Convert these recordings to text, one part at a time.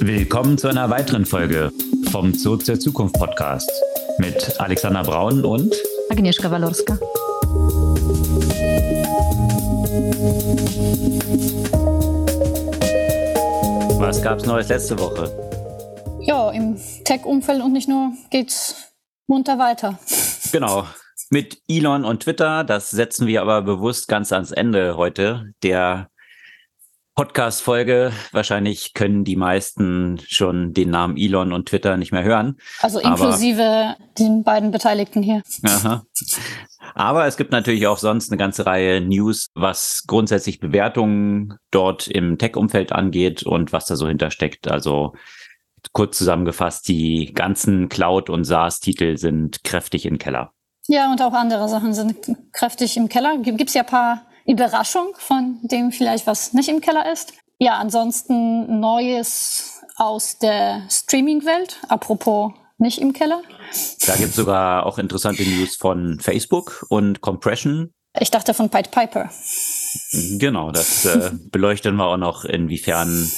Willkommen zu einer weiteren Folge vom Zoo zur Zukunft Podcast mit Alexander Braun und Agnieszka Walorska. Was gab's Neues letzte Woche? Ja, im Tech-Umfeld und nicht nur geht's munter weiter. Genau. Mit Elon und Twitter, das setzen wir aber bewusst ganz ans Ende heute der Podcast-Folge. Wahrscheinlich können die meisten schon den Namen Elon und Twitter nicht mehr hören. Also inklusive aber, den beiden Beteiligten hier. Aha. Aber es gibt natürlich auch sonst eine ganze Reihe News, was grundsätzlich Bewertungen dort im Tech-Umfeld angeht und was da so hintersteckt. Also kurz zusammengefasst, die ganzen Cloud- und SaaS-Titel sind kräftig im Keller. Ja, und auch andere Sachen sind kräftig im Keller. Gibt es ja ein paar Überraschungen, von dem vielleicht was nicht im Keller ist. Ja, ansonsten Neues aus der Streaming-Welt. Apropos nicht im Keller. Da gibt es sogar auch interessante News von Facebook und Compression. Ich dachte von Pied Piper. Genau, das äh, beleuchten wir auch noch, inwiefern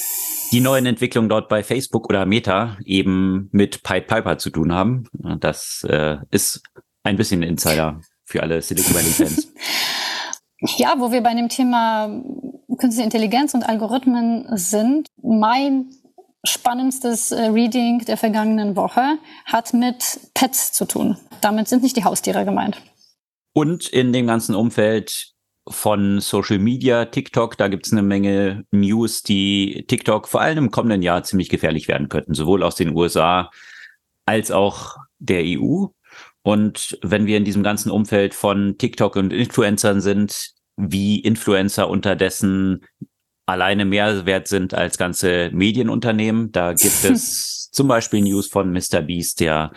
die neuen Entwicklungen dort bei Facebook oder Meta eben mit Pied Piper zu tun haben. Das äh, ist ein bisschen Insider für alle Silicon Valley Fans. ja, wo wir bei dem Thema künstliche Intelligenz und Algorithmen sind, mein spannendstes äh, Reading der vergangenen Woche hat mit Pets zu tun. Damit sind nicht die Haustiere gemeint. Und in dem ganzen Umfeld von Social Media, TikTok, da gibt es eine Menge News, die TikTok vor allem im kommenden Jahr ziemlich gefährlich werden könnten, sowohl aus den USA als auch der EU. Und wenn wir in diesem ganzen Umfeld von TikTok und Influencern sind, wie Influencer unterdessen alleine mehr wert sind als ganze Medienunternehmen. Da gibt es zum Beispiel News von Mr. Beast, der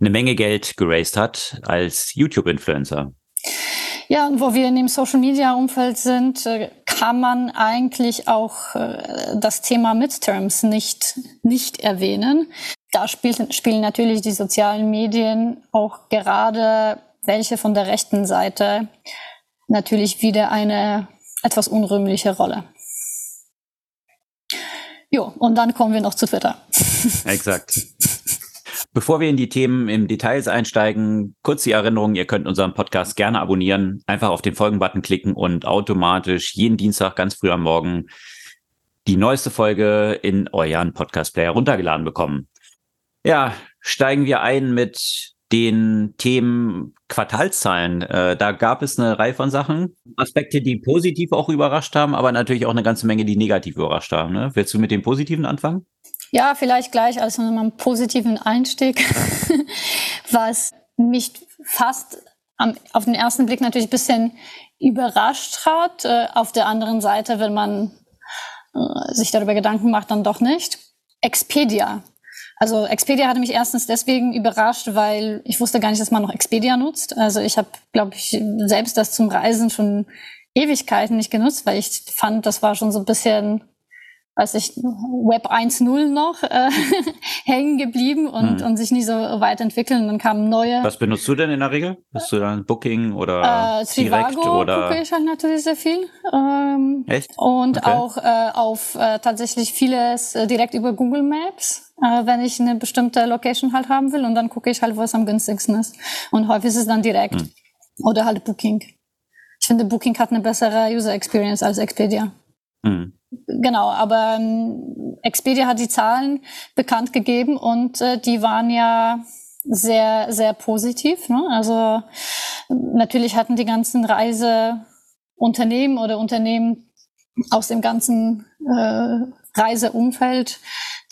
eine Menge Geld geraced hat als YouTube-Influencer. Ja, und wo wir in dem Social-Media-Umfeld sind, äh, kann man eigentlich auch äh, das Thema Midterms nicht, nicht erwähnen. Da spielt, spielen natürlich die sozialen Medien auch gerade welche von der rechten Seite natürlich wieder eine etwas unrühmliche Rolle. Jo, und dann kommen wir noch zu Twitter. Exakt. Bevor wir in die Themen im Details einsteigen, kurz die Erinnerung, ihr könnt unseren Podcast gerne abonnieren, einfach auf den Folgen-Button klicken und automatisch jeden Dienstag ganz früh am Morgen die neueste Folge in euren Podcast-Player runtergeladen bekommen. Ja, steigen wir ein mit den Themen Quartalszahlen. Äh, da gab es eine Reihe von Sachen, Aspekte, die positiv auch überrascht haben, aber natürlich auch eine ganze Menge, die negativ überrascht haben. Ne? Willst du mit dem Positiven anfangen? Ja, vielleicht gleich als einen positiven Einstieg, was mich fast am, auf den ersten Blick natürlich ein bisschen überrascht hat. Äh, auf der anderen Seite, wenn man äh, sich darüber Gedanken macht, dann doch nicht. Expedia also Expedia hatte mich erstens deswegen überrascht, weil ich wusste gar nicht, dass man noch Expedia nutzt. Also ich habe, glaube ich, selbst das zum Reisen schon Ewigkeiten nicht genutzt, weil ich fand, das war schon so ein bisschen weiß ich, Web 1.0 noch äh, hängen geblieben und, hm. und sich nicht so weit entwickeln. Dann kamen neue. Was benutzt du denn in der Regel? Bist du dann Booking oder äh, direkt oder? gucke ich halt natürlich sehr viel. Ähm, Echt? Und okay. auch äh, auf äh, tatsächlich vieles äh, direkt über Google Maps, äh, wenn ich eine bestimmte Location halt haben will. Und dann gucke ich halt, wo es am günstigsten ist. Und häufig ist es dann direkt. Hm. Oder halt Booking. Ich finde, Booking hat eine bessere User Experience als Expedia. Hm. Genau, aber ähm, Expedia hat die Zahlen bekannt gegeben und äh, die waren ja sehr, sehr positiv. Ne? Also natürlich hatten die ganzen Reiseunternehmen oder Unternehmen aus dem ganzen äh, Reiseumfeld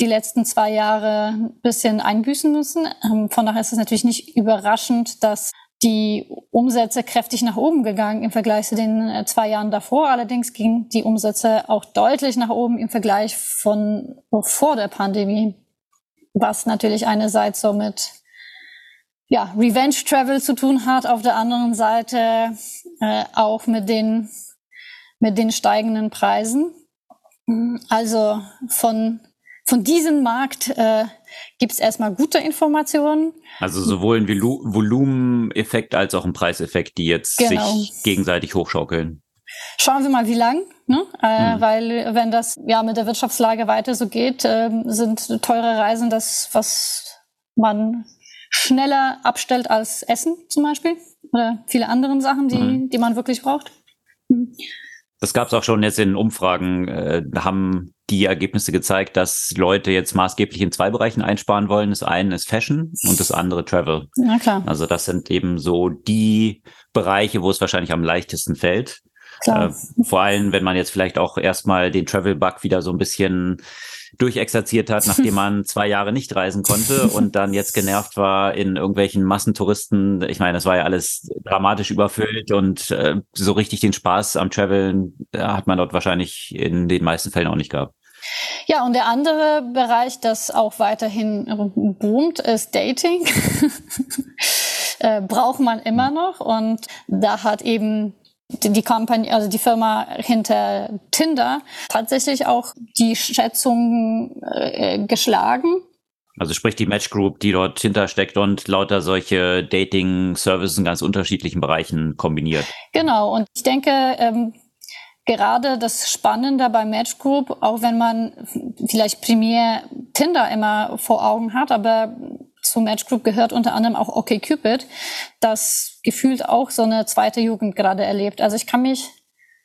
die letzten zwei Jahre ein bisschen einbüßen müssen. Ähm, von daher ist es natürlich nicht überraschend, dass die Umsätze kräftig nach oben gegangen im Vergleich zu den äh, zwei Jahren davor. Allerdings gingen die Umsätze auch deutlich nach oben im Vergleich von vor der Pandemie, was natürlich einerseits so mit ja, Revenge Travel zu tun hat, auf der anderen Seite äh, auch mit den, mit den steigenden Preisen. Also von, von diesem Markt äh, gibt es erstmal gute Informationen. Also sowohl ein Volumeneffekt als auch ein Preiseffekt, die jetzt genau. sich gegenseitig hochschaukeln. Schauen wir mal, wie lang, ne? Äh, mhm. weil wenn das ja mit der Wirtschaftslage weiter so geht, äh, sind teure Reisen das, was man schneller abstellt als Essen zum Beispiel oder viele andere Sachen, die, mhm. die man wirklich braucht. Mhm. Das gab es auch schon jetzt in Umfragen, äh, haben die Ergebnisse gezeigt, dass Leute jetzt maßgeblich in zwei Bereichen einsparen wollen. Das eine ist Fashion und das andere Travel. Na klar. Also das sind eben so die Bereiche, wo es wahrscheinlich am leichtesten fällt. Klar. Äh, vor allem, wenn man jetzt vielleicht auch erstmal den Travel-Bug wieder so ein bisschen durchexerziert hat, nachdem man zwei Jahre nicht reisen konnte und dann jetzt genervt war in irgendwelchen Massentouristen. Ich meine, das war ja alles dramatisch überfüllt und äh, so richtig den Spaß am Traveln äh, hat man dort wahrscheinlich in den meisten Fällen auch nicht gehabt. Ja, und der andere Bereich, das auch weiterhin boomt, ist Dating. äh, braucht man immer noch. Und da hat eben die Kampagne, also die Firma hinter Tinder tatsächlich auch die Schätzungen äh, geschlagen. Also sprich die Match Group, die dort hintersteckt und lauter solche Dating-Services in ganz unterschiedlichen Bereichen kombiniert. Genau, und ich denke, ähm, gerade das Spannende bei Match Group, auch wenn man vielleicht primär Tinder immer vor Augen hat, aber zu Match Group gehört unter anderem auch OkCupid, das gefühlt auch so eine zweite Jugend gerade erlebt. Also ich kann mich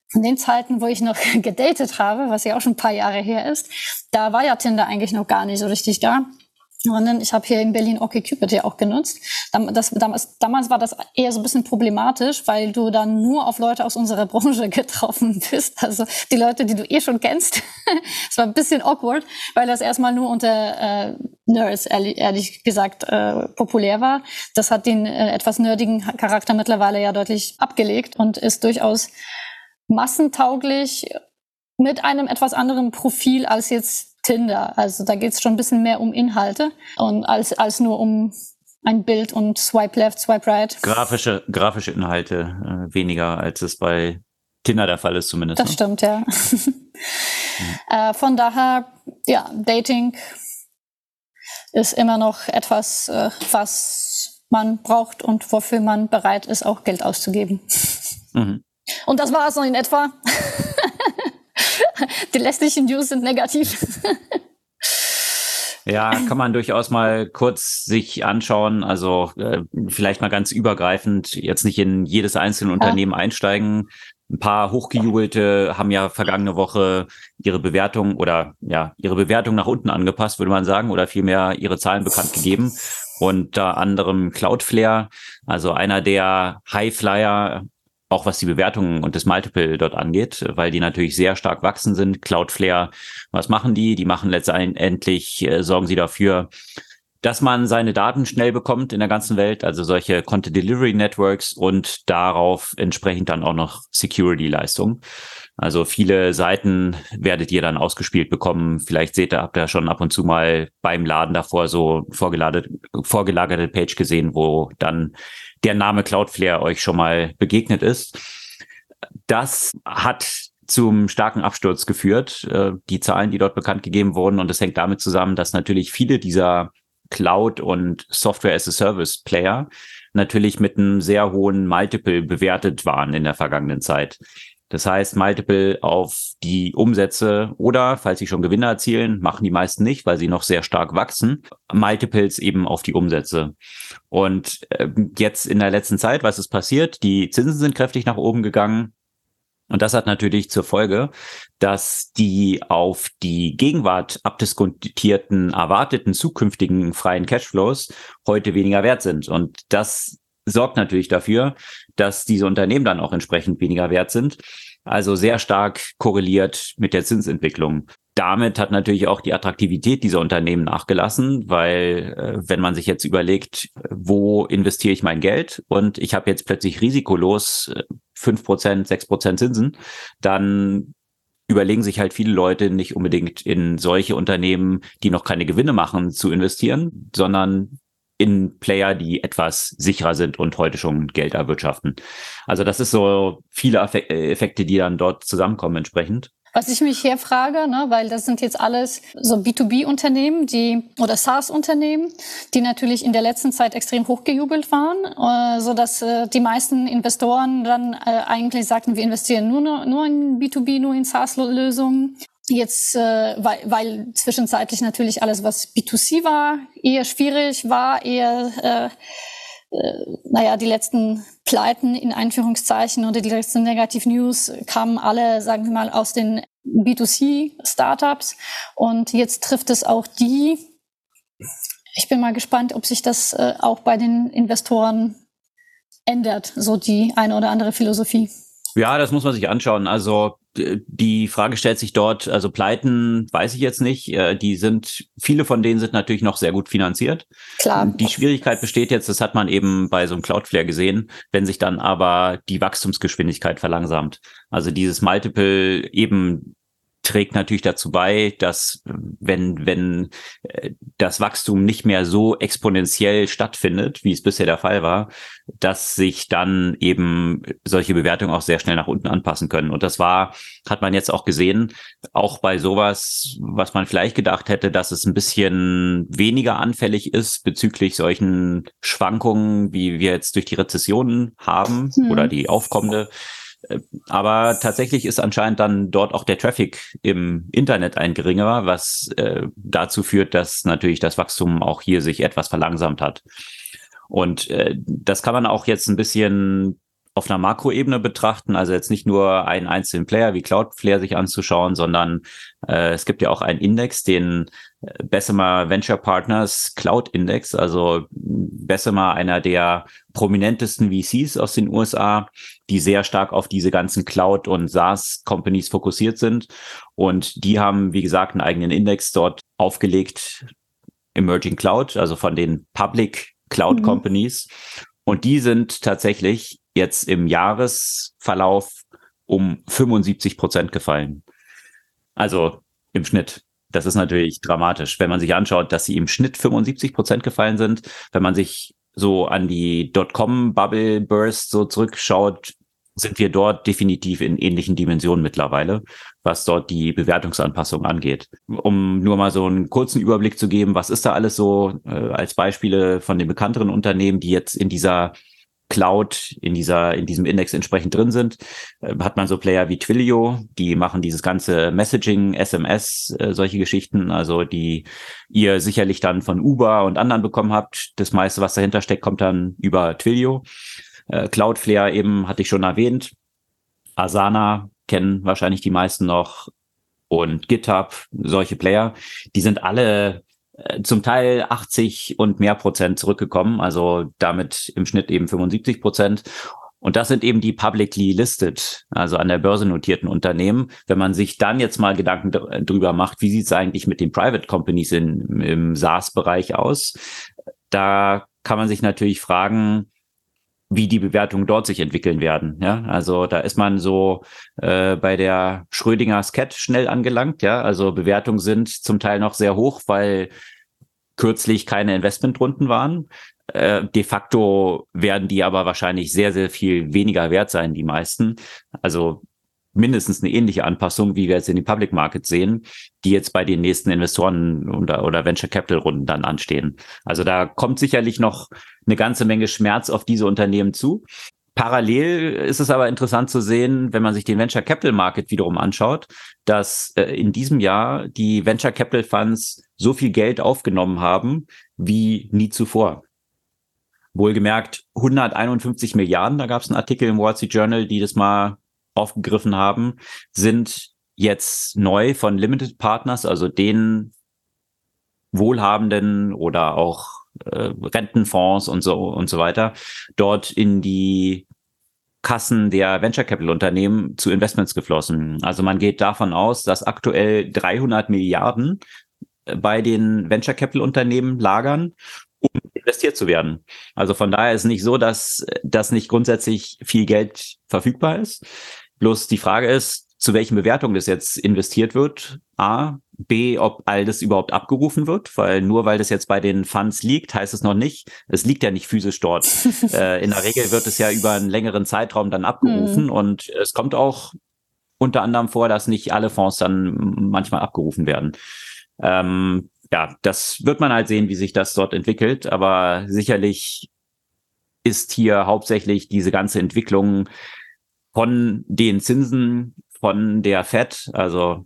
von den Zeiten, wo ich noch gedatet habe, was ja auch schon ein paar Jahre her ist, da war ja Tinder eigentlich noch gar nicht so richtig da. Sondern ich habe hier in Berlin OkCupid ja auch genutzt. Das, damals, damals war das eher so ein bisschen problematisch, weil du dann nur auf Leute aus unserer Branche getroffen bist. Also die Leute, die du eh schon kennst. Es war ein bisschen awkward, weil das erstmal nur unter äh, Nerds, ehrlich, ehrlich gesagt, äh, populär war. Das hat den äh, etwas nerdigen Charakter mittlerweile ja deutlich abgelegt und ist durchaus massentauglich mit einem etwas anderen Profil als jetzt Tinder. Also da geht es schon ein bisschen mehr um Inhalte und als, als nur um ein Bild und Swipe Left, Swipe Right. Grafische, grafische Inhalte äh, weniger, als es bei Tinder der Fall ist zumindest. Das ne? stimmt, ja. äh, von daher, ja, Dating ist immer noch etwas, äh, was man braucht und wofür man bereit ist, auch Geld auszugeben. Mhm. Und das war es noch in etwa. Die lästigen News sind negativ. Ja, kann man durchaus mal kurz sich anschauen. Also äh, vielleicht mal ganz übergreifend, jetzt nicht in jedes einzelne Unternehmen ja. einsteigen. Ein paar hochgejubelte haben ja vergangene Woche ihre Bewertung oder ja, ihre Bewertung nach unten angepasst, würde man sagen, oder vielmehr ihre Zahlen bekannt gegeben. Unter anderem Cloudflare, also einer der Highflyer auch was die Bewertungen und das Multiple dort angeht, weil die natürlich sehr stark wachsen sind. Cloudflare, was machen die? Die machen letztendlich, äh, sorgen sie dafür, dass man seine Daten schnell bekommt in der ganzen Welt, also solche Content Delivery Networks und darauf entsprechend dann auch noch Security-Leistungen. Also viele Seiten werdet ihr dann ausgespielt bekommen. Vielleicht seht ihr, habt ihr schon ab und zu mal beim Laden davor so vorgelagerte, vorgelagerte Page gesehen, wo dann der Name Cloudflare euch schon mal begegnet ist. Das hat zum starken Absturz geführt, äh, die Zahlen, die dort bekannt gegeben wurden. Und es hängt damit zusammen, dass natürlich viele dieser Cloud- und Software-as-a-Service-Player natürlich mit einem sehr hohen Multiple bewertet waren in der vergangenen Zeit. Das heißt, Multiple auf die Umsätze oder, falls sie schon Gewinne erzielen, machen die meisten nicht, weil sie noch sehr stark wachsen, Multiples eben auf die Umsätze. Und äh, jetzt in der letzten Zeit, was ist passiert? Die Zinsen sind kräftig nach oben gegangen. Und das hat natürlich zur Folge, dass die auf die Gegenwart abdiskontierten, erwarteten zukünftigen freien Cashflows heute weniger wert sind. Und das sorgt natürlich dafür, dass diese Unternehmen dann auch entsprechend weniger wert sind. Also sehr stark korreliert mit der Zinsentwicklung. Damit hat natürlich auch die Attraktivität dieser Unternehmen nachgelassen, weil äh, wenn man sich jetzt überlegt, wo investiere ich mein Geld und ich habe jetzt plötzlich risikolos äh, fünf Prozent, sechs Prozent Zinsen, dann überlegen sich halt viele Leute nicht unbedingt in solche Unternehmen, die noch keine Gewinne machen, zu investieren, sondern in Player, die etwas sicherer sind und heute schon Geld erwirtschaften. Also das ist so viele Effekte, die dann dort zusammenkommen entsprechend. Was ich mich hier frage, ne, weil das sind jetzt alles so B2B-Unternehmen, die oder SaaS-Unternehmen, die natürlich in der letzten Zeit extrem hochgejubelt waren, äh, so dass äh, die meisten Investoren dann äh, eigentlich sagten, wir investieren nur nur in B2B, nur in SaaS-Lösungen. Jetzt, äh, weil, weil zwischenzeitlich natürlich alles, was B2C war, eher schwierig war, eher äh, äh, naja, die letzten Pleiten in Einführungszeichen oder die letzten Negative News kamen alle, sagen wir mal, aus den B2C-Startups. Und jetzt trifft es auch die. Ich bin mal gespannt, ob sich das äh, auch bei den Investoren ändert, so die eine oder andere Philosophie. Ja, das muss man sich anschauen. Also die Frage stellt sich dort, also Pleiten weiß ich jetzt nicht. Äh, die sind, viele von denen sind natürlich noch sehr gut finanziert. Klar. Die Schwierigkeit besteht jetzt, das hat man eben bei so einem Cloudflare gesehen, wenn sich dann aber die Wachstumsgeschwindigkeit verlangsamt. Also dieses Multiple eben trägt natürlich dazu bei, dass wenn, wenn äh, das Wachstum nicht mehr so exponentiell stattfindet, wie es bisher der Fall war, dass sich dann eben solche Bewertungen auch sehr schnell nach unten anpassen können. Und das war, hat man jetzt auch gesehen, auch bei sowas, was man vielleicht gedacht hätte, dass es ein bisschen weniger anfällig ist bezüglich solchen Schwankungen, wie wir jetzt durch die Rezessionen haben hm. oder die aufkommende aber tatsächlich ist anscheinend dann dort auch der Traffic im Internet ein geringerer, was äh, dazu führt, dass natürlich das Wachstum auch hier sich etwas verlangsamt hat. Und äh, das kann man auch jetzt ein bisschen auf einer Makroebene betrachten, also jetzt nicht nur einen einzelnen Player wie Cloudflare sich anzuschauen, sondern äh, es gibt ja auch einen Index, den äh, Bessemer Venture Partners Cloud Index, also Bessemer einer der prominentesten VCs aus den USA, die sehr stark auf diese ganzen Cloud- und SaaS-Companies fokussiert sind. Und die haben, wie gesagt, einen eigenen Index dort aufgelegt, Emerging Cloud, also von den Public Cloud mhm. Companies. Und die sind tatsächlich jetzt im Jahresverlauf um 75 Prozent gefallen. Also im Schnitt. Das ist natürlich dramatisch, wenn man sich anschaut, dass sie im Schnitt 75 Prozent gefallen sind. Wenn man sich so an die Dotcom-Bubble-Burst so zurückschaut, sind wir dort definitiv in ähnlichen Dimensionen mittlerweile, was dort die Bewertungsanpassung angeht. Um nur mal so einen kurzen Überblick zu geben, was ist da alles so äh, als Beispiele von den bekannteren Unternehmen, die jetzt in dieser Cloud in dieser, in diesem Index entsprechend drin sind, äh, hat man so Player wie Twilio, die machen dieses ganze Messaging, SMS, äh, solche Geschichten, also die ihr sicherlich dann von Uber und anderen bekommen habt. Das meiste, was dahinter steckt, kommt dann über Twilio. Äh, Cloudflare eben hatte ich schon erwähnt. Asana kennen wahrscheinlich die meisten noch und GitHub, solche Player, die sind alle zum Teil 80 und mehr Prozent zurückgekommen, also damit im Schnitt eben 75 Prozent. Und das sind eben die publicly listed, also an der Börse notierten Unternehmen. Wenn man sich dann jetzt mal Gedanken drüber macht, wie sieht es eigentlich mit den Private Companies in, im SaaS-Bereich aus, da kann man sich natürlich fragen, wie die Bewertungen dort sich entwickeln werden. Ja, also da ist man so äh, bei der Schrödinger Scat schnell angelangt. Ja, also Bewertungen sind zum Teil noch sehr hoch, weil kürzlich keine Investmentrunden waren. Äh, de facto werden die aber wahrscheinlich sehr, sehr viel weniger wert sein, die meisten. Also mindestens eine ähnliche Anpassung, wie wir jetzt in den Public Markets sehen, die jetzt bei den nächsten Investoren oder, oder Venture Capital Runden dann anstehen. Also da kommt sicherlich noch eine ganze Menge Schmerz auf diese Unternehmen zu. Parallel ist es aber interessant zu sehen, wenn man sich den Venture Capital Market wiederum anschaut, dass äh, in diesem Jahr die Venture Capital Funds so viel Geld aufgenommen haben wie nie zuvor. Wohlgemerkt 151 Milliarden, da gab es einen Artikel im Wall Street Journal, die das mal aufgegriffen haben, sind jetzt neu von Limited Partners, also den Wohlhabenden oder auch äh, Rentenfonds und so und so weiter, dort in die Kassen der Venture Capital Unternehmen zu Investments geflossen. Also man geht davon aus, dass aktuell 300 Milliarden äh, bei den Venture Capital Unternehmen lagern, um investiert zu werden. Also von daher ist nicht so, dass das nicht grundsätzlich viel Geld verfügbar ist. Bloß die Frage ist, zu welchen Bewertungen das jetzt investiert wird. A. B, ob all das überhaupt abgerufen wird, weil nur weil das jetzt bei den Funds liegt, heißt es noch nicht, es liegt ja nicht physisch dort. äh, in der Regel wird es ja über einen längeren Zeitraum dann abgerufen mhm. und es kommt auch unter anderem vor, dass nicht alle Fonds dann manchmal abgerufen werden. Ähm, ja, das wird man halt sehen, wie sich das dort entwickelt, aber sicherlich ist hier hauptsächlich diese ganze Entwicklung von den Zinsen von der Fed, also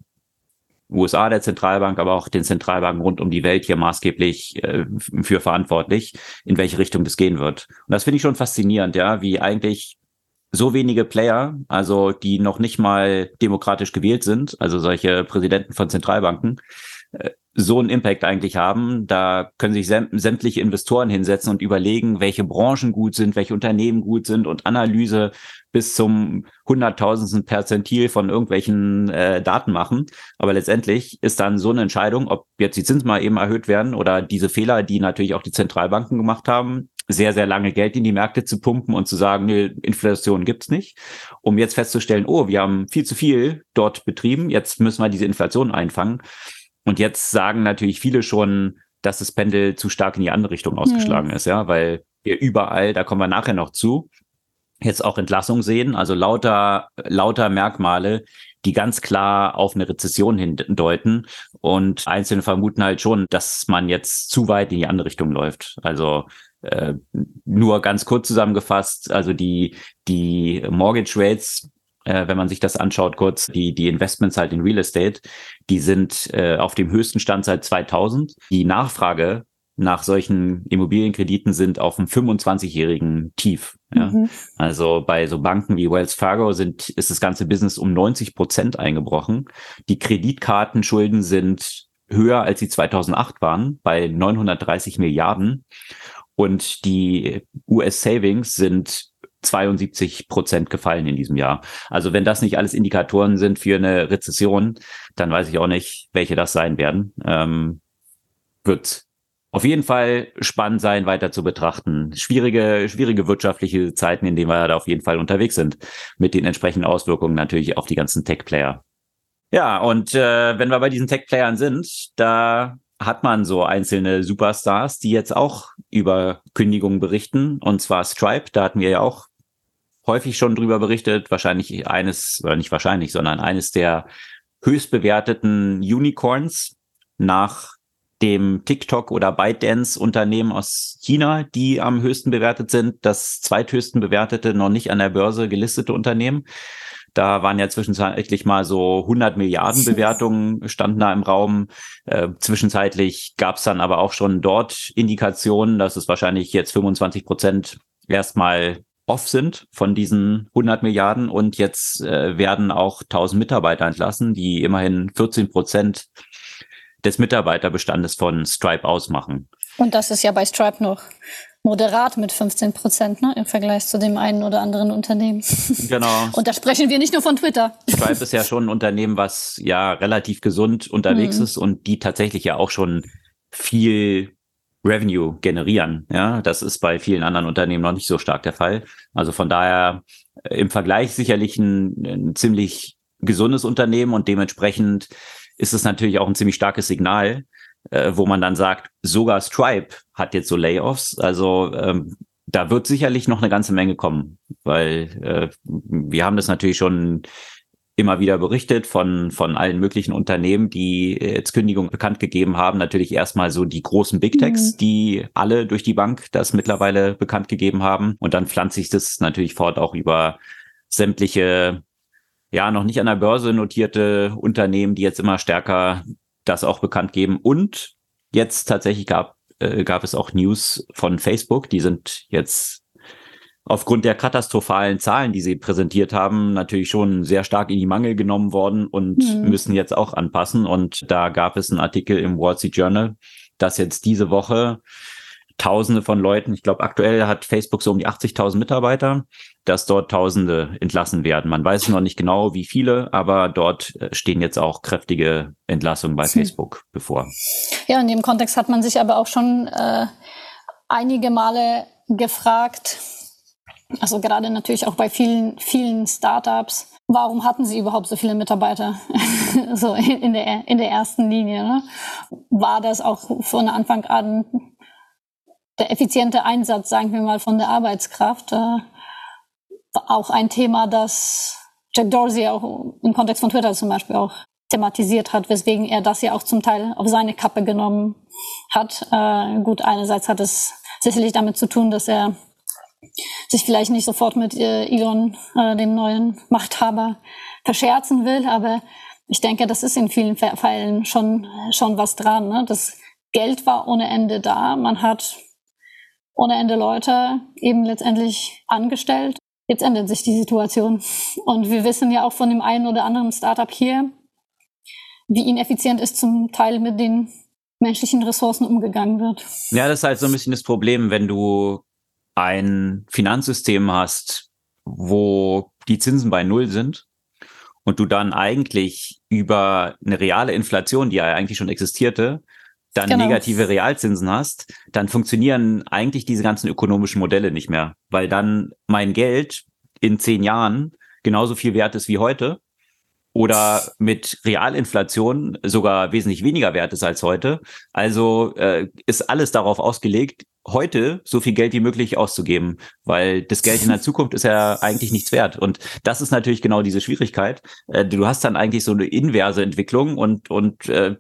USA, der Zentralbank, aber auch den Zentralbanken rund um die Welt hier maßgeblich äh, für verantwortlich, in welche Richtung das gehen wird. Und das finde ich schon faszinierend, ja, wie eigentlich so wenige Player, also die noch nicht mal demokratisch gewählt sind, also solche Präsidenten von Zentralbanken, so einen Impact eigentlich haben. Da können sich sämtliche Investoren hinsetzen und überlegen, welche Branchen gut sind, welche Unternehmen gut sind und Analyse bis zum hunderttausendsten Perzentil von irgendwelchen äh, Daten machen. Aber letztendlich ist dann so eine Entscheidung, ob jetzt die Zinsen mal eben erhöht werden oder diese Fehler, die natürlich auch die Zentralbanken gemacht haben, sehr, sehr lange Geld in die Märkte zu pumpen und zu sagen, nee, Inflation gibt's nicht, um jetzt festzustellen, oh, wir haben viel zu viel dort betrieben, jetzt müssen wir diese Inflation einfangen. Und jetzt sagen natürlich viele schon, dass das Pendel zu stark in die andere Richtung ausgeschlagen mhm. ist, ja, weil wir überall, da kommen wir nachher noch zu, jetzt auch Entlassung sehen, also lauter, lauter Merkmale, die ganz klar auf eine Rezession hindeuten. Und Einzelne vermuten halt schon, dass man jetzt zu weit in die andere Richtung läuft. Also äh, nur ganz kurz zusammengefasst, also die, die Mortgage Rates, äh, wenn man sich das anschaut, kurz, die, die Investments halt in Real Estate, die sind äh, auf dem höchsten Stand seit 2000. Die Nachfrage nach solchen Immobilienkrediten sind auf einem 25-jährigen Tief. Ja? Mhm. Also bei so Banken wie Wells Fargo sind, ist das ganze Business um 90 Prozent eingebrochen. Die Kreditkartenschulden sind höher, als sie 2008 waren, bei 930 Milliarden. Und die US-Savings sind 72 Prozent gefallen in diesem Jahr. Also wenn das nicht alles Indikatoren sind für eine Rezession, dann weiß ich auch nicht, welche das sein werden. Ähm, wird auf jeden Fall spannend sein, weiter zu betrachten. Schwierige, schwierige wirtschaftliche Zeiten, in denen wir da auf jeden Fall unterwegs sind, mit den entsprechenden Auswirkungen natürlich auf die ganzen Tech-Player. Ja, und äh, wenn wir bei diesen Tech-Playern sind, da hat man so einzelne Superstars, die jetzt auch über Kündigungen berichten. Und zwar Stripe, da hatten wir ja auch häufig schon drüber berichtet. Wahrscheinlich eines, oder nicht wahrscheinlich, sondern eines der höchst bewerteten Unicorns nach dem TikTok oder ByteDance Unternehmen aus China, die am höchsten bewertet sind. Das zweithöchsten bewertete, noch nicht an der Börse gelistete Unternehmen. Da waren ja zwischenzeitlich mal so 100 Milliarden Bewertungen standen da im Raum. Äh, zwischenzeitlich gab es dann aber auch schon dort Indikationen, dass es wahrscheinlich jetzt 25 Prozent erstmal off sind von diesen 100 Milliarden und jetzt äh, werden auch 1000 Mitarbeiter entlassen, die immerhin 14 Prozent des Mitarbeiterbestandes von Stripe ausmachen. Und das ist ja bei Stripe noch moderat mit 15 Prozent ne, im Vergleich zu dem einen oder anderen Unternehmen. Genau. Und da sprechen wir nicht nur von Twitter. Stripe ist ja schon ein Unternehmen, was ja relativ gesund unterwegs mhm. ist und die tatsächlich ja auch schon viel Revenue generieren. Ja, das ist bei vielen anderen Unternehmen noch nicht so stark der Fall. Also von daher äh, im Vergleich sicherlich ein, ein ziemlich gesundes Unternehmen und dementsprechend ist es natürlich auch ein ziemlich starkes Signal, äh, wo man dann sagt, sogar Stripe hat jetzt so Layoffs. Also ähm, da wird sicherlich noch eine ganze Menge kommen, weil äh, wir haben das natürlich schon immer wieder berichtet von, von allen möglichen Unternehmen, die jetzt Kündigung bekannt gegeben haben. Natürlich erstmal so die großen Big Techs, mhm. die alle durch die Bank das mittlerweile bekannt gegeben haben. Und dann pflanzt sich das natürlich fort auch über sämtliche, ja, noch nicht an der Börse notierte Unternehmen, die jetzt immer stärker das auch bekannt geben. Und jetzt tatsächlich gab, äh, gab es auch News von Facebook. Die sind jetzt aufgrund der katastrophalen Zahlen, die sie präsentiert haben, natürlich schon sehr stark in die Mangel genommen worden und mhm. müssen jetzt auch anpassen. Und da gab es einen Artikel im Wall Street Journal, dass jetzt diese Woche Tausende von Leuten, ich glaube aktuell hat Facebook so um die 80.000 Mitarbeiter, dass dort Tausende entlassen werden. Man weiß noch nicht genau, wie viele, aber dort äh, stehen jetzt auch kräftige Entlassungen bei hm. Facebook bevor. Ja, in dem Kontext hat man sich aber auch schon äh, einige Male gefragt, also gerade natürlich auch bei vielen, vielen Startups, warum hatten sie überhaupt so viele Mitarbeiter so in der, in der ersten Linie? Ne? War das auch von Anfang an der effiziente Einsatz, sagen wir mal, von der Arbeitskraft? Äh, auch ein Thema, das Jack Dorsey auch im Kontext von Twitter zum Beispiel auch thematisiert hat, weswegen er das ja auch zum Teil auf seine Kappe genommen hat. Äh, gut, einerseits hat es sicherlich damit zu tun, dass er sich vielleicht nicht sofort mit äh, Elon, äh, dem neuen Machthaber, verscherzen will, aber ich denke, das ist in vielen Fällen schon, schon was dran. Ne? Das Geld war ohne Ende da. Man hat ohne Ende Leute eben letztendlich angestellt. Jetzt ändert sich die Situation. Und wir wissen ja auch von dem einen oder anderen Startup hier, wie ineffizient es zum Teil mit den menschlichen Ressourcen umgegangen wird. Ja, das ist halt so ein bisschen das Problem, wenn du ein Finanzsystem hast, wo die Zinsen bei Null sind und du dann eigentlich über eine reale Inflation, die ja eigentlich schon existierte, dann genau. negative Realzinsen hast, dann funktionieren eigentlich diese ganzen ökonomischen Modelle nicht mehr, weil dann mein Geld in zehn Jahren genauso viel wert ist wie heute oder mit Realinflation sogar wesentlich weniger wert ist als heute. Also äh, ist alles darauf ausgelegt, heute so viel Geld wie möglich auszugeben, weil das Geld in der Zukunft ist ja eigentlich nichts wert. Und das ist natürlich genau diese Schwierigkeit. Äh, du hast dann eigentlich so eine inverse Entwicklung und, und äh,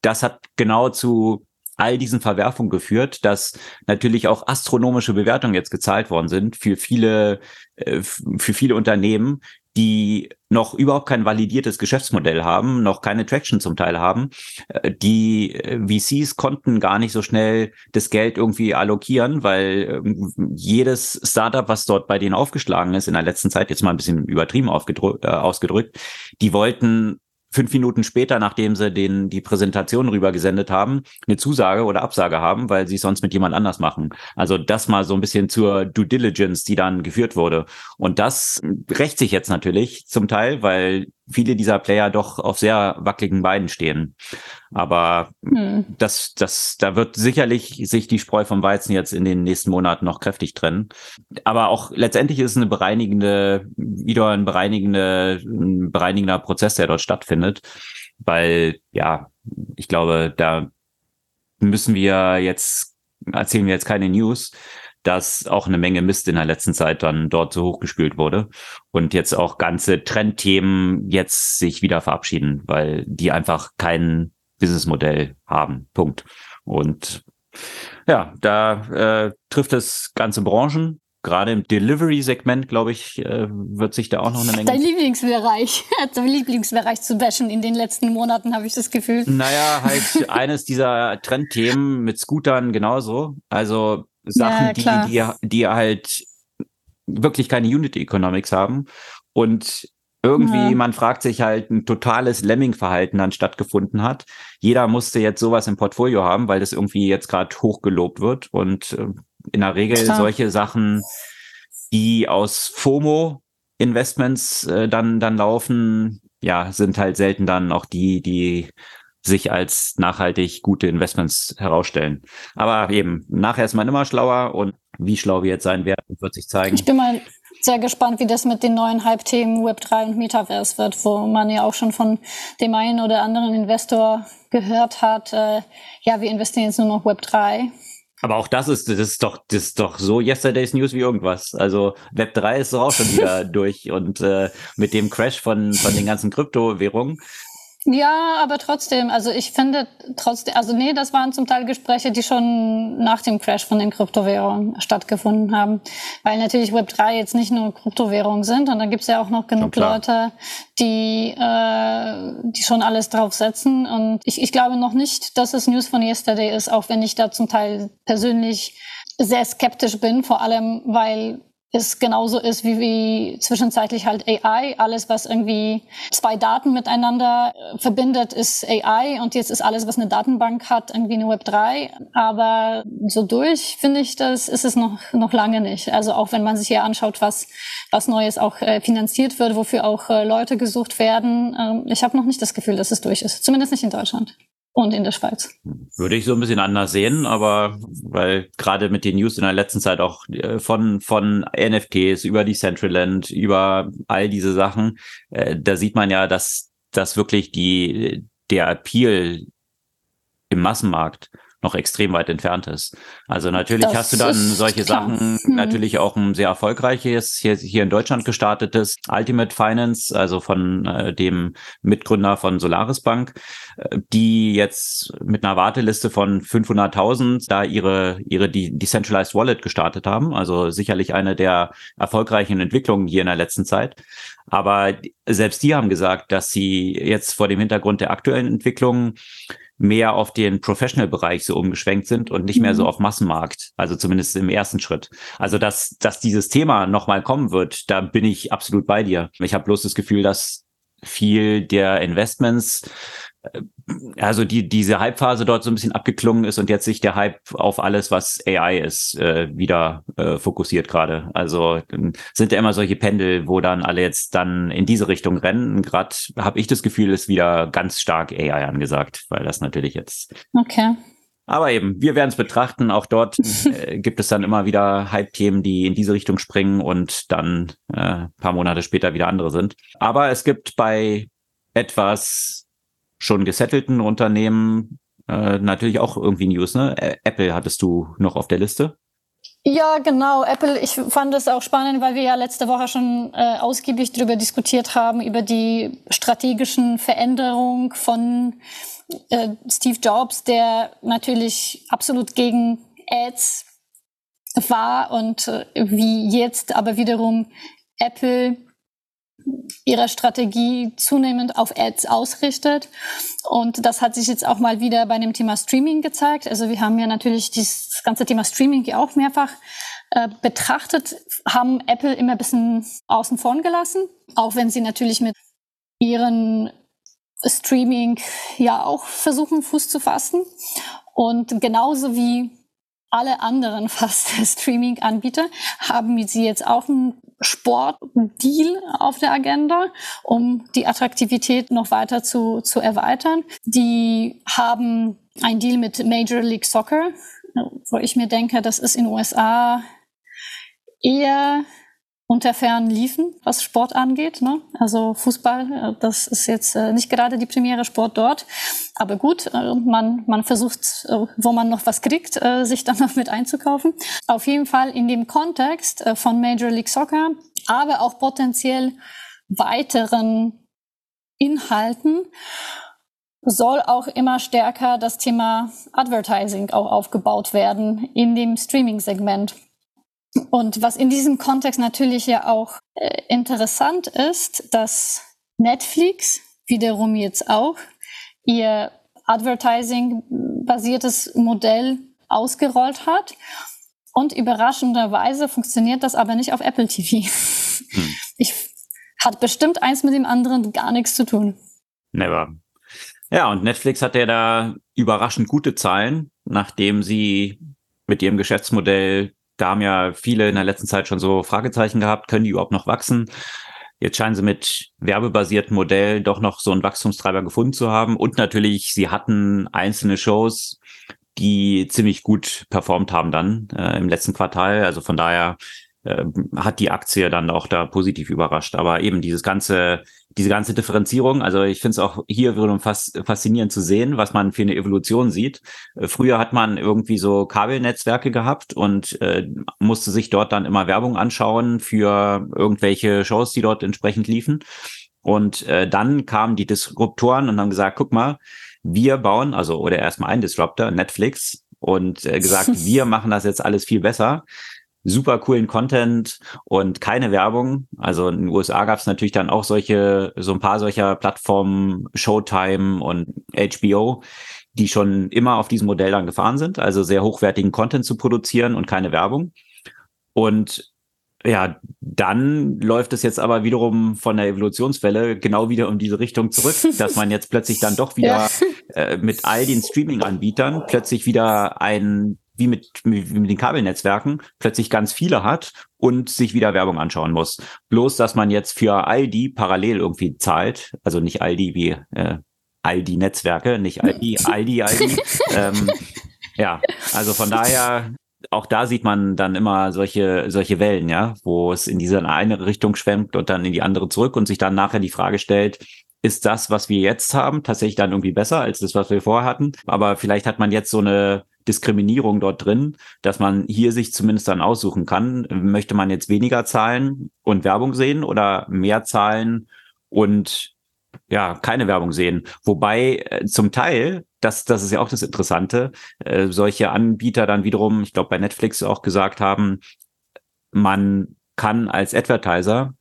das hat genau zu all diesen Verwerfungen geführt, dass natürlich auch astronomische Bewertungen jetzt gezahlt worden sind für viele, äh, für viele Unternehmen, die noch überhaupt kein validiertes Geschäftsmodell haben, noch keine Traction zum Teil haben. Äh, die äh, VCs konnten gar nicht so schnell das Geld irgendwie allokieren, weil ähm, jedes Startup, was dort bei denen aufgeschlagen ist in der letzten Zeit, jetzt mal ein bisschen übertrieben äh, ausgedrückt, die wollten fünf Minuten später, nachdem sie den, die Präsentation rübergesendet haben, eine Zusage oder Absage haben, weil sie es sonst mit jemand anders machen. Also das mal so ein bisschen zur Due Diligence, die dann geführt wurde. Und das rächt sich jetzt natürlich zum Teil, weil viele dieser Player doch auf sehr wackeligen Beinen stehen. Aber hm. das, das, da wird sicherlich sich die Spreu vom Weizen jetzt in den nächsten Monaten noch kräftig trennen. Aber auch letztendlich ist es eine bereinigende, wieder ein bereinigende, ein bereinigender Prozess, der dort stattfindet. Weil, ja, ich glaube, da müssen wir jetzt, erzählen wir jetzt keine News dass auch eine Menge Mist in der letzten Zeit dann dort so hochgespült wurde und jetzt auch ganze Trendthemen jetzt sich wieder verabschieden, weil die einfach kein Businessmodell haben. Punkt. Und ja, da äh, trifft es ganze Branchen. Gerade im Delivery-Segment, glaube ich, äh, wird sich da auch noch eine Menge. Dein Lieblingsbereich, dein Lieblingsbereich zu bashen in den letzten Monaten, habe ich das Gefühl. Naja, halt eines dieser Trendthemen mit Scootern genauso. Also Sachen, ja, die, die, die halt wirklich keine Unity Economics haben. Und irgendwie, ja. man fragt sich halt, ein totales Lemming-Verhalten dann stattgefunden hat. Jeder musste jetzt sowas im Portfolio haben, weil das irgendwie jetzt gerade hochgelobt wird. Und äh, in der Regel Klar. solche Sachen, die aus FOMO Investments äh, dann, dann laufen, ja, sind halt selten dann auch die, die sich als nachhaltig gute Investments herausstellen. Aber eben, nachher ist man immer schlauer und wie schlau wir jetzt sein werden, wird sich zeigen. Ich bin mal sehr gespannt, wie das mit den neuen Hype-Themen Web3 und Metaverse wird, wo man ja auch schon von dem einen oder anderen Investor gehört hat, äh, ja, wir investieren jetzt nur noch Web3. Aber auch das ist, das ist doch, das ist doch so Yesterday's News wie irgendwas. Also Web 3 ist doch auch schon wieder durch und äh, mit dem Crash von, von den ganzen Kryptowährungen ja, aber trotzdem, also ich finde trotzdem, also nee, das waren zum Teil Gespräche, die schon nach dem Crash von den Kryptowährungen stattgefunden haben. Weil natürlich Web3 jetzt nicht nur Kryptowährungen sind und dann gibt's ja auch noch genug Leute, die, äh, die schon alles draufsetzen. Und ich, ich glaube noch nicht, dass es News von Yesterday ist, auch wenn ich da zum Teil persönlich sehr skeptisch bin, vor allem weil es genauso ist wie, wie zwischenzeitlich halt AI. Alles, was irgendwie zwei Daten miteinander äh, verbindet, ist AI und jetzt ist alles, was eine Datenbank hat, irgendwie eine Web 3. Aber so durch, finde ich, das ist es noch, noch lange nicht. Also auch wenn man sich hier anschaut, was, was Neues auch äh, finanziert wird, wofür auch äh, Leute gesucht werden. Ähm, ich habe noch nicht das Gefühl, dass es durch ist. Zumindest nicht in Deutschland und in der Schweiz. Würde ich so ein bisschen anders sehen, aber weil gerade mit den News in der letzten Zeit auch äh, von, von NFTs über die Centraland, über all diese Sachen, äh, da sieht man ja, dass, dass wirklich die, der Appeal im Massenmarkt noch extrem weit entfernt ist. Also natürlich das hast du dann solche klar. Sachen, hm. natürlich auch ein sehr erfolgreiches, hier, hier in Deutschland gestartetes Ultimate Finance, also von äh, dem Mitgründer von Solaris Bank, äh, die jetzt mit einer Warteliste von 500.000 da ihre, ihre Decentralized Wallet gestartet haben. Also sicherlich eine der erfolgreichen Entwicklungen hier in der letzten Zeit. Aber selbst die haben gesagt, dass sie jetzt vor dem Hintergrund der aktuellen Entwicklungen mehr auf den Professional-Bereich so umgeschwenkt sind und nicht mehr so mhm. auf Massenmarkt. Also zumindest im ersten Schritt. Also dass, dass dieses Thema nochmal kommen wird, da bin ich absolut bei dir. Ich habe bloß das Gefühl, dass viel der Investments also die, diese Hype-Phase dort so ein bisschen abgeklungen ist und jetzt sich der Hype auf alles, was AI ist, äh, wieder äh, fokussiert gerade. Also sind ja immer solche Pendel, wo dann alle jetzt dann in diese Richtung rennen. Gerade habe ich das Gefühl, ist wieder ganz stark AI angesagt, weil das natürlich jetzt. Okay. Aber eben, wir werden es betrachten. Auch dort äh, gibt es dann immer wieder Hype-Themen, die in diese Richtung springen und dann äh, paar Monate später wieder andere sind. Aber es gibt bei etwas schon gesettelten Unternehmen äh, natürlich auch irgendwie News, ne? Apple hattest du noch auf der Liste? Ja, genau. Apple, ich fand es auch spannend, weil wir ja letzte Woche schon äh, ausgiebig darüber diskutiert haben, über die strategischen Veränderungen von äh, Steve Jobs, der natürlich absolut gegen Ads war und äh, wie jetzt aber wiederum Apple ihre Strategie zunehmend auf Ads ausrichtet. Und das hat sich jetzt auch mal wieder bei dem Thema Streaming gezeigt. Also wir haben ja natürlich dieses ganze Thema Streaming ja auch mehrfach äh, betrachtet, haben Apple immer ein bisschen außen vor gelassen, auch wenn sie natürlich mit ihren Streaming ja auch versuchen, Fuß zu fassen. Und genauso wie alle anderen fast Streaming-Anbieter haben sie jetzt auch einen Sportdeal auf der Agenda, um die Attraktivität noch weiter zu, zu erweitern. Die haben einen Deal mit Major League Soccer, wo ich mir denke, das ist in den USA eher unter fernen Liefen, was Sport angeht. Ne? Also Fußball, äh, das ist jetzt äh, nicht gerade die primäre Sport dort. Aber gut, äh, man, man versucht, wo man noch was kriegt, sich dann noch mit einzukaufen. Auf jeden Fall in dem Kontext von Major League Soccer, aber auch potenziell weiteren Inhalten soll auch immer stärker das Thema Advertising auch aufgebaut werden in dem Streaming-Segment. Und was in diesem Kontext natürlich ja auch äh, interessant ist, dass Netflix wiederum jetzt auch ihr Advertising-basiertes Modell ausgerollt hat. Und überraschenderweise funktioniert das aber nicht auf Apple TV. Hm. Ich, hat bestimmt eins mit dem anderen gar nichts zu tun. Never. Ja, und Netflix hat ja da überraschend gute Zahlen, nachdem sie mit ihrem Geschäftsmodell da haben ja viele in der letzten Zeit schon so Fragezeichen gehabt, können die überhaupt noch wachsen? Jetzt scheinen sie mit werbebasierten Modellen doch noch so einen Wachstumstreiber gefunden zu haben. Und natürlich, sie hatten einzelne Shows, die ziemlich gut performt haben dann äh, im letzten Quartal. Also von daher äh, hat die Aktie dann auch da positiv überrascht. Aber eben dieses ganze, diese ganze Differenzierung, also ich finde es auch hier wiederum fast faszinierend zu sehen, was man für eine Evolution sieht. Äh, früher hat man irgendwie so Kabelnetzwerke gehabt und äh, musste sich dort dann immer Werbung anschauen für irgendwelche Shows, die dort entsprechend liefen. Und äh, dann kamen die Disruptoren und haben gesagt, guck mal, wir bauen, also oder erstmal ein Disruptor, Netflix, und äh, gesagt, wir machen das jetzt alles viel besser super coolen Content und keine Werbung. Also in den USA gab es natürlich dann auch solche, so ein paar solcher Plattformen, Showtime und HBO, die schon immer auf diesem Modell dann gefahren sind, also sehr hochwertigen Content zu produzieren und keine Werbung. Und ja, dann läuft es jetzt aber wiederum von der Evolutionswelle genau wieder in diese Richtung zurück, dass man jetzt plötzlich dann doch wieder ja. äh, mit all den Streaming-Anbietern plötzlich wieder ein wie mit, wie mit den Kabelnetzwerken plötzlich ganz viele hat und sich wieder Werbung anschauen muss. Bloß, dass man jetzt für all die parallel irgendwie zahlt, also nicht all die wie äh, all die Netzwerke, nicht all die, all die, all die. ähm, ja, also von daher, auch da sieht man dann immer solche, solche Wellen, ja, wo es in diese eine Richtung schwemmt und dann in die andere zurück und sich dann nachher die Frage stellt, ist das, was wir jetzt haben, tatsächlich dann irgendwie besser als das, was wir vorher hatten? Aber vielleicht hat man jetzt so eine Diskriminierung dort drin, dass man hier sich zumindest dann aussuchen kann, möchte man jetzt weniger zahlen und Werbung sehen oder mehr zahlen und ja, keine Werbung sehen. Wobei äh, zum Teil, das, das ist ja auch das Interessante, äh, solche Anbieter dann wiederum, ich glaube bei Netflix auch gesagt haben, man kann als Advertiser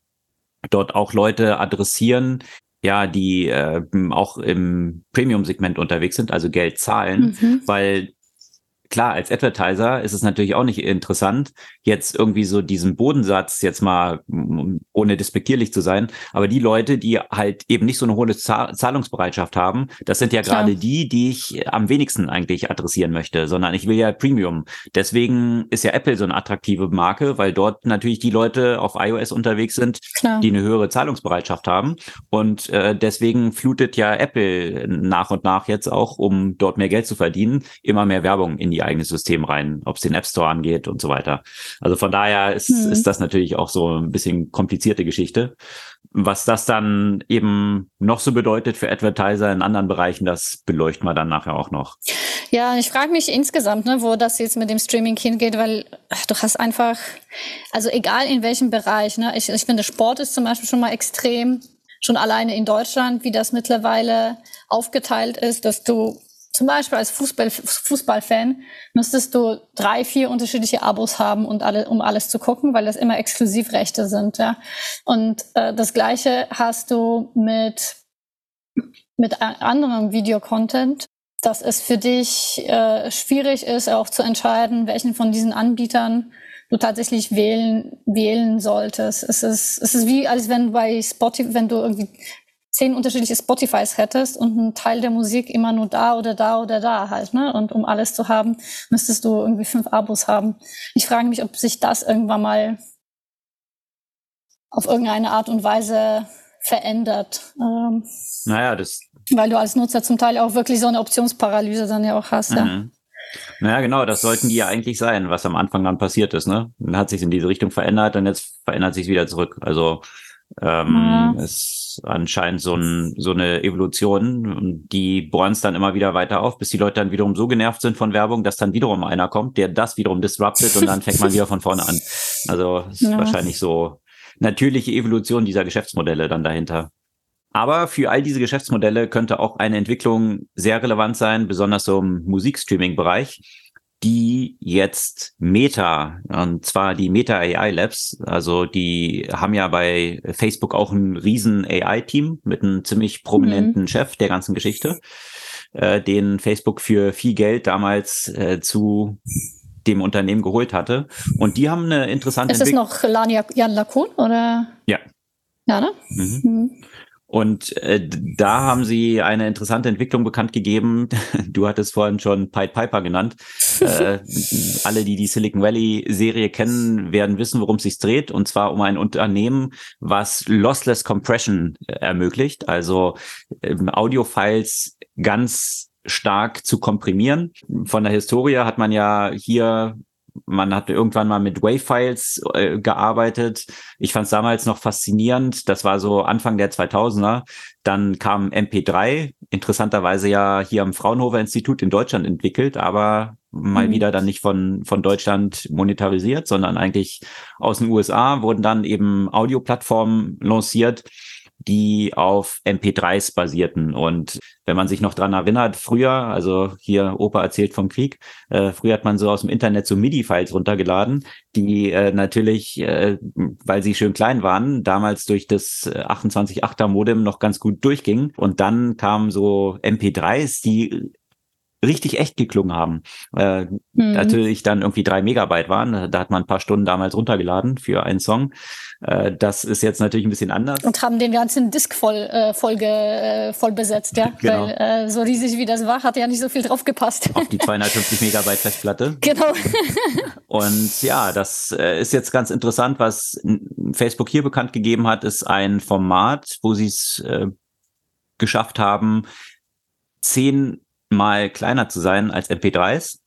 dort auch Leute adressieren, ja, die äh, auch im Premium-Segment unterwegs sind, also Geld zahlen, mhm. weil klar, als Advertiser ist es natürlich auch nicht interessant, jetzt irgendwie so diesen Bodensatz jetzt mal, ohne despektierlich zu sein, aber die Leute, die halt eben nicht so eine hohe Zahlungsbereitschaft haben, das sind ja gerade die, die ich am wenigsten eigentlich adressieren möchte, sondern ich will ja Premium. Deswegen ist ja Apple so eine attraktive Marke, weil dort natürlich die Leute auf iOS unterwegs sind, Klar. die eine höhere Zahlungsbereitschaft haben. Und äh, deswegen flutet ja Apple nach und nach jetzt auch, um dort mehr Geld zu verdienen, immer mehr Werbung in die eigene System rein, ob es den App Store angeht und so weiter. Also von daher ist, hm. ist das natürlich auch so ein bisschen komplizierte Geschichte. Was das dann eben noch so bedeutet für Advertiser in anderen Bereichen, das beleuchten wir dann nachher auch noch. Ja, ich frage mich insgesamt, ne, wo das jetzt mit dem Streaming hingeht, weil du hast einfach, also egal in welchem Bereich, ne, ich, ich finde Sport ist zum Beispiel schon mal extrem, schon alleine in Deutschland, wie das mittlerweile aufgeteilt ist, dass du zum Beispiel als Fußball, Fußballfan müsstest du drei, vier unterschiedliche Abos haben, und alle, um alles zu gucken, weil das immer Exklusivrechte sind. Ja? Und äh, das Gleiche hast du mit, mit anderem Videocontent, dass es für dich äh, schwierig ist, auch zu entscheiden, welchen von diesen Anbietern du tatsächlich wählen, wählen solltest. Es ist, es ist wie, als wenn bei Spotify, wenn du irgendwie zehn unterschiedliche Spotifys hättest und ein Teil der Musik immer nur da oder da oder da halt, ne? Und um alles zu haben, müsstest du irgendwie fünf Abos haben. Ich frage mich, ob sich das irgendwann mal auf irgendeine Art und Weise verändert. Ähm, naja, das. Weil du als Nutzer zum Teil auch wirklich so eine Optionsparalyse dann ja auch hast, mhm. ja. Naja, genau, das sollten die ja eigentlich sein, was am Anfang dann passiert ist, ne? Dann hat sich in diese Richtung verändert und jetzt verändert sich wieder zurück. Also ähm, ja. Ist anscheinend so, ein, so eine Evolution und die bohren es dann immer wieder weiter auf, bis die Leute dann wiederum so genervt sind von Werbung, dass dann wiederum einer kommt, der das wiederum disruptet und dann fängt man wieder von vorne an. Also ist ja. wahrscheinlich so natürliche Evolution dieser Geschäftsmodelle dann dahinter. Aber für all diese Geschäftsmodelle könnte auch eine Entwicklung sehr relevant sein, besonders so im Musikstreaming-Bereich die jetzt Meta, und zwar die Meta AI Labs, also die haben ja bei Facebook auch ein riesen AI-Team mit einem ziemlich prominenten mhm. Chef der ganzen Geschichte, äh, den Facebook für viel Geld damals äh, zu dem Unternehmen geholt hatte. Und die haben eine interessante Ist das noch Jan LaCun oder? Ja. Ja, ne? Mhm. Mhm. Und äh, da haben sie eine interessante Entwicklung bekannt gegeben. Du hattest vorhin schon Pied Piper genannt. äh, alle, die die Silicon Valley Serie kennen, werden wissen, worum es sich dreht. Und zwar um ein Unternehmen, was Lossless Compression äh, ermöglicht, also äh, Audiofiles ganz stark zu komprimieren. Von der Historie hat man ja hier man hat irgendwann mal mit Wave-Files äh, gearbeitet. Ich fand es damals noch faszinierend. Das war so Anfang der 2000er. Dann kam MP3, interessanterweise ja hier am Fraunhofer Institut in Deutschland entwickelt, aber mal mhm. wieder dann nicht von, von Deutschland monetarisiert, sondern eigentlich aus den USA wurden dann eben Audioplattformen lanciert die auf MP3s basierten. Und wenn man sich noch dran erinnert, früher, also hier Opa erzählt vom Krieg, äh, früher hat man so aus dem Internet so MIDI-Files runtergeladen, die äh, natürlich, äh, weil sie schön klein waren, damals durch das 28.8er Modem noch ganz gut durchgingen. Und dann kamen so MP3s, die richtig echt geklungen haben. Äh, mhm. Natürlich dann irgendwie drei Megabyte waren. Da hat man ein paar Stunden damals runtergeladen für einen Song. Äh, das ist jetzt natürlich ein bisschen anders. Und haben den ganzen Disk voll, äh, voll, äh, voll besetzt, ja. genau. Weil äh, so riesig wie das war, hat ja nicht so viel drauf gepasst. Auf die 250 Megabyte Festplatte. Genau. Und ja, das äh, ist jetzt ganz interessant, was Facebook hier bekannt gegeben hat, ist ein Format, wo sie es äh, geschafft haben, zehn mal kleiner zu sein als MP3s.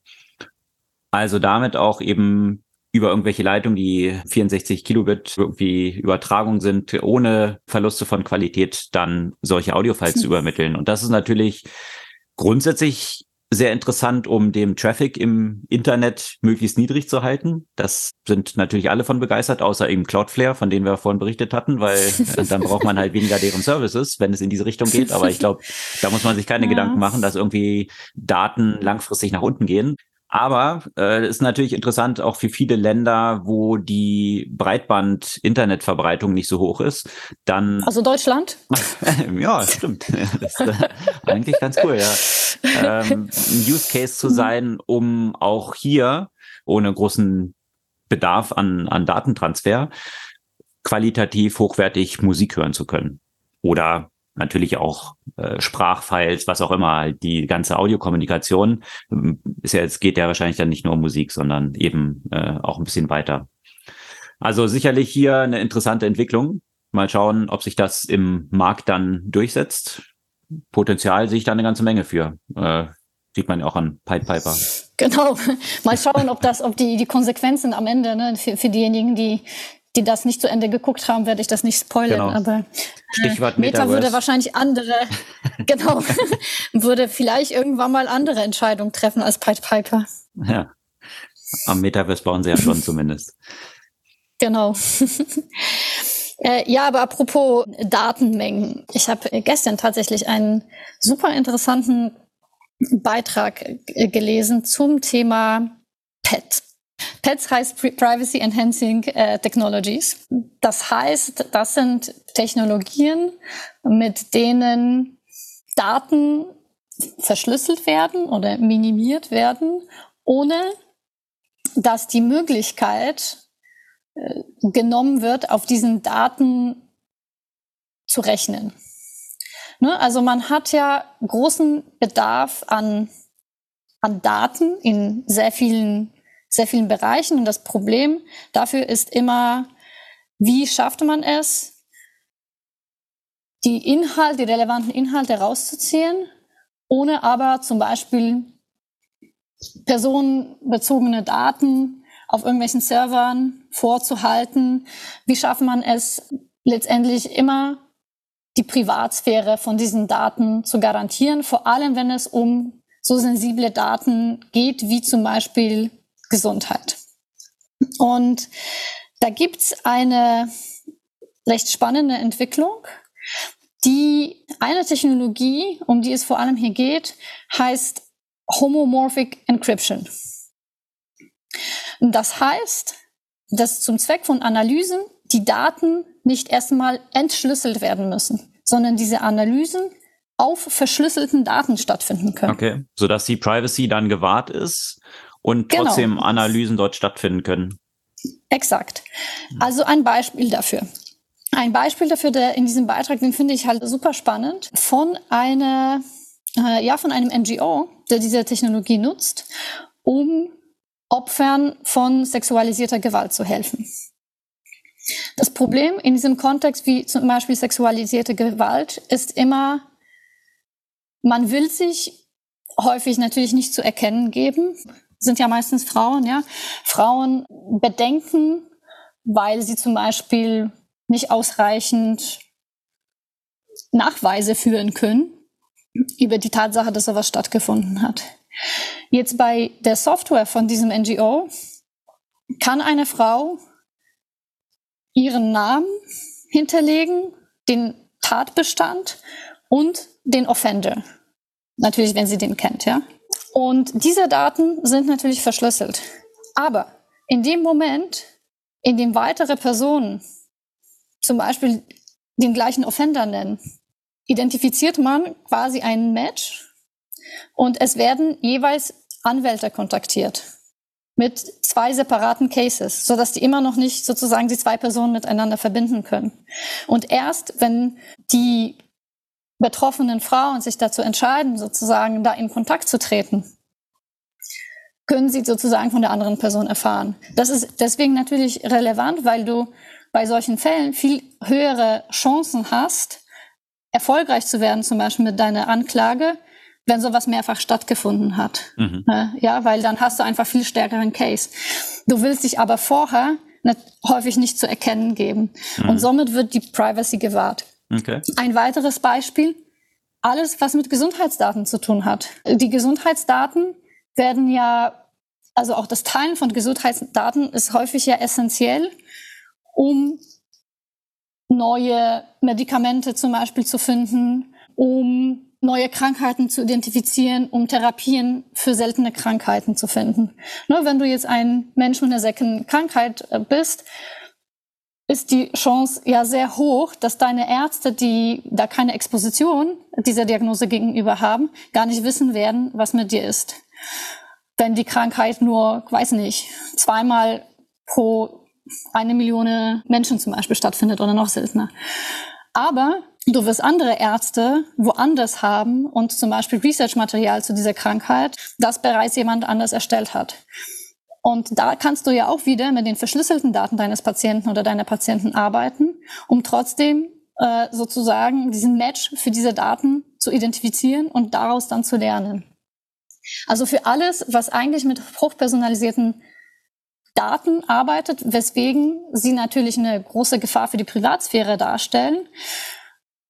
Also damit auch eben über irgendwelche Leitungen, die 64 Kilobit irgendwie Übertragung sind, ohne Verluste von Qualität dann solche Audiofiles zu übermitteln. Und das ist natürlich grundsätzlich sehr interessant, um den Traffic im Internet möglichst niedrig zu halten. Das sind natürlich alle von begeistert, außer eben Cloudflare, von denen wir vorhin berichtet hatten, weil äh, dann braucht man halt weniger deren Services, wenn es in diese Richtung geht. Aber ich glaube, da muss man sich keine ja. Gedanken machen, dass irgendwie Daten langfristig nach unten gehen. Aber äh, ist natürlich interessant auch für viele Länder, wo die Breitband-Internetverbreitung nicht so hoch ist. Dann also Deutschland? ja, stimmt. Das ist äh, eigentlich ganz cool, ja. Ähm, ein Use Case zu sein, um auch hier ohne großen Bedarf an, an Datentransfer qualitativ hochwertig Musik hören zu können. Oder natürlich auch äh, Sprachfiles, was auch immer, halt die ganze Audiokommunikation ähm, ist ja, es geht ja wahrscheinlich dann nicht nur um Musik, sondern eben äh, auch ein bisschen weiter. Also sicherlich hier eine interessante Entwicklung. Mal schauen, ob sich das im Markt dann durchsetzt. Potenzial sehe ich da eine ganze Menge für. Äh, sieht man ja auch an Pied Piper. Genau. Mal schauen, ob das, ob die, die Konsequenzen am Ende, ne, für, für diejenigen, die die das nicht zu Ende geguckt haben, werde ich das nicht spoilern. Genau. Aber äh, Stichwort Meta Metaverse. würde wahrscheinlich andere, genau, würde vielleicht irgendwann mal andere Entscheidungen treffen als Pied Piper. Ja, am Metaverse bauen sie ja schon zumindest. Genau. Äh, ja, aber apropos Datenmengen. Ich habe gestern tatsächlich einen super interessanten Beitrag äh, gelesen zum Thema PET. PETS heißt Privacy Enhancing äh, Technologies. Das heißt, das sind Technologien, mit denen Daten verschlüsselt werden oder minimiert werden, ohne dass die Möglichkeit äh, genommen wird, auf diesen Daten zu rechnen. Ne? Also man hat ja großen Bedarf an, an Daten in sehr vielen sehr vielen Bereichen. Und das Problem dafür ist immer, wie schafft man es, die Inhalte, die relevanten Inhalte rauszuziehen, ohne aber zum Beispiel personenbezogene Daten auf irgendwelchen Servern vorzuhalten. Wie schafft man es letztendlich immer die Privatsphäre von diesen Daten zu garantieren, vor allem wenn es um so sensible Daten geht, wie zum Beispiel Gesundheit. Und da gibt's eine recht spannende Entwicklung. Die eine Technologie, um die es vor allem hier geht, heißt Homomorphic Encryption. Das heißt, dass zum Zweck von Analysen die Daten nicht erstmal entschlüsselt werden müssen, sondern diese Analysen auf verschlüsselten Daten stattfinden können. Okay, sodass die Privacy dann gewahrt ist und genau. trotzdem genau. Analysen dort stattfinden können. Exakt. Also ein Beispiel dafür. Ein Beispiel dafür, der in diesem Beitrag, den finde ich halt super spannend, von einer, äh, ja, von einem NGO, der diese Technologie nutzt, um Opfern von sexualisierter Gewalt zu helfen. Das Problem in diesem Kontext wie zum Beispiel sexualisierte Gewalt ist immer, man will sich häufig natürlich nicht zu erkennen geben sind ja meistens Frauen, ja. Frauen bedenken, weil sie zum Beispiel nicht ausreichend Nachweise führen können über die Tatsache, dass sowas stattgefunden hat. Jetzt bei der Software von diesem NGO kann eine Frau ihren Namen hinterlegen, den Tatbestand und den Offender. Natürlich, wenn sie den kennt, ja. Und diese Daten sind natürlich verschlüsselt. Aber in dem Moment, in dem weitere Personen zum Beispiel den gleichen Offender nennen, identifiziert man quasi einen Match und es werden jeweils Anwälte kontaktiert mit zwei separaten Cases, so dass die immer noch nicht sozusagen die zwei Personen miteinander verbinden können. Und erst wenn die betroffenen Frauen sich dazu entscheiden, sozusagen da in Kontakt zu treten, können sie sozusagen von der anderen Person erfahren. Das ist deswegen natürlich relevant, weil du bei solchen Fällen viel höhere Chancen hast, erfolgreich zu werden, zum Beispiel mit deiner Anklage, wenn sowas mehrfach stattgefunden hat. Mhm. Ja, weil dann hast du einfach viel stärkeren Case. Du willst dich aber vorher häufig nicht zu erkennen geben. Mhm. Und somit wird die Privacy gewahrt. Okay. Ein weiteres Beispiel alles, was mit Gesundheitsdaten zu tun hat. Die Gesundheitsdaten werden ja, also auch das Teilen von Gesundheitsdaten ist häufig ja essentiell, um neue Medikamente zum Beispiel zu finden, um neue Krankheiten zu identifizieren, um Therapien für seltene Krankheiten zu finden. Ne, wenn du jetzt ein Mensch mit einer seltenen Krankheit äh, bist, ist die Chance ja sehr hoch, dass deine Ärzte, die da keine Exposition dieser Diagnose gegenüber haben, gar nicht wissen werden, was mit dir ist. Wenn die Krankheit nur, weiß nicht, zweimal pro eine Million Menschen zum Beispiel stattfindet oder noch seltener. Aber du wirst andere Ärzte woanders haben und zum Beispiel Research-Material zu dieser Krankheit, das bereits jemand anders erstellt hat. Und da kannst du ja auch wieder mit den verschlüsselten Daten deines Patienten oder deiner Patienten arbeiten, um trotzdem äh, sozusagen diesen Match für diese Daten zu identifizieren und daraus dann zu lernen. Also für alles, was eigentlich mit hochpersonalisierten Daten arbeitet, weswegen sie natürlich eine große Gefahr für die Privatsphäre darstellen,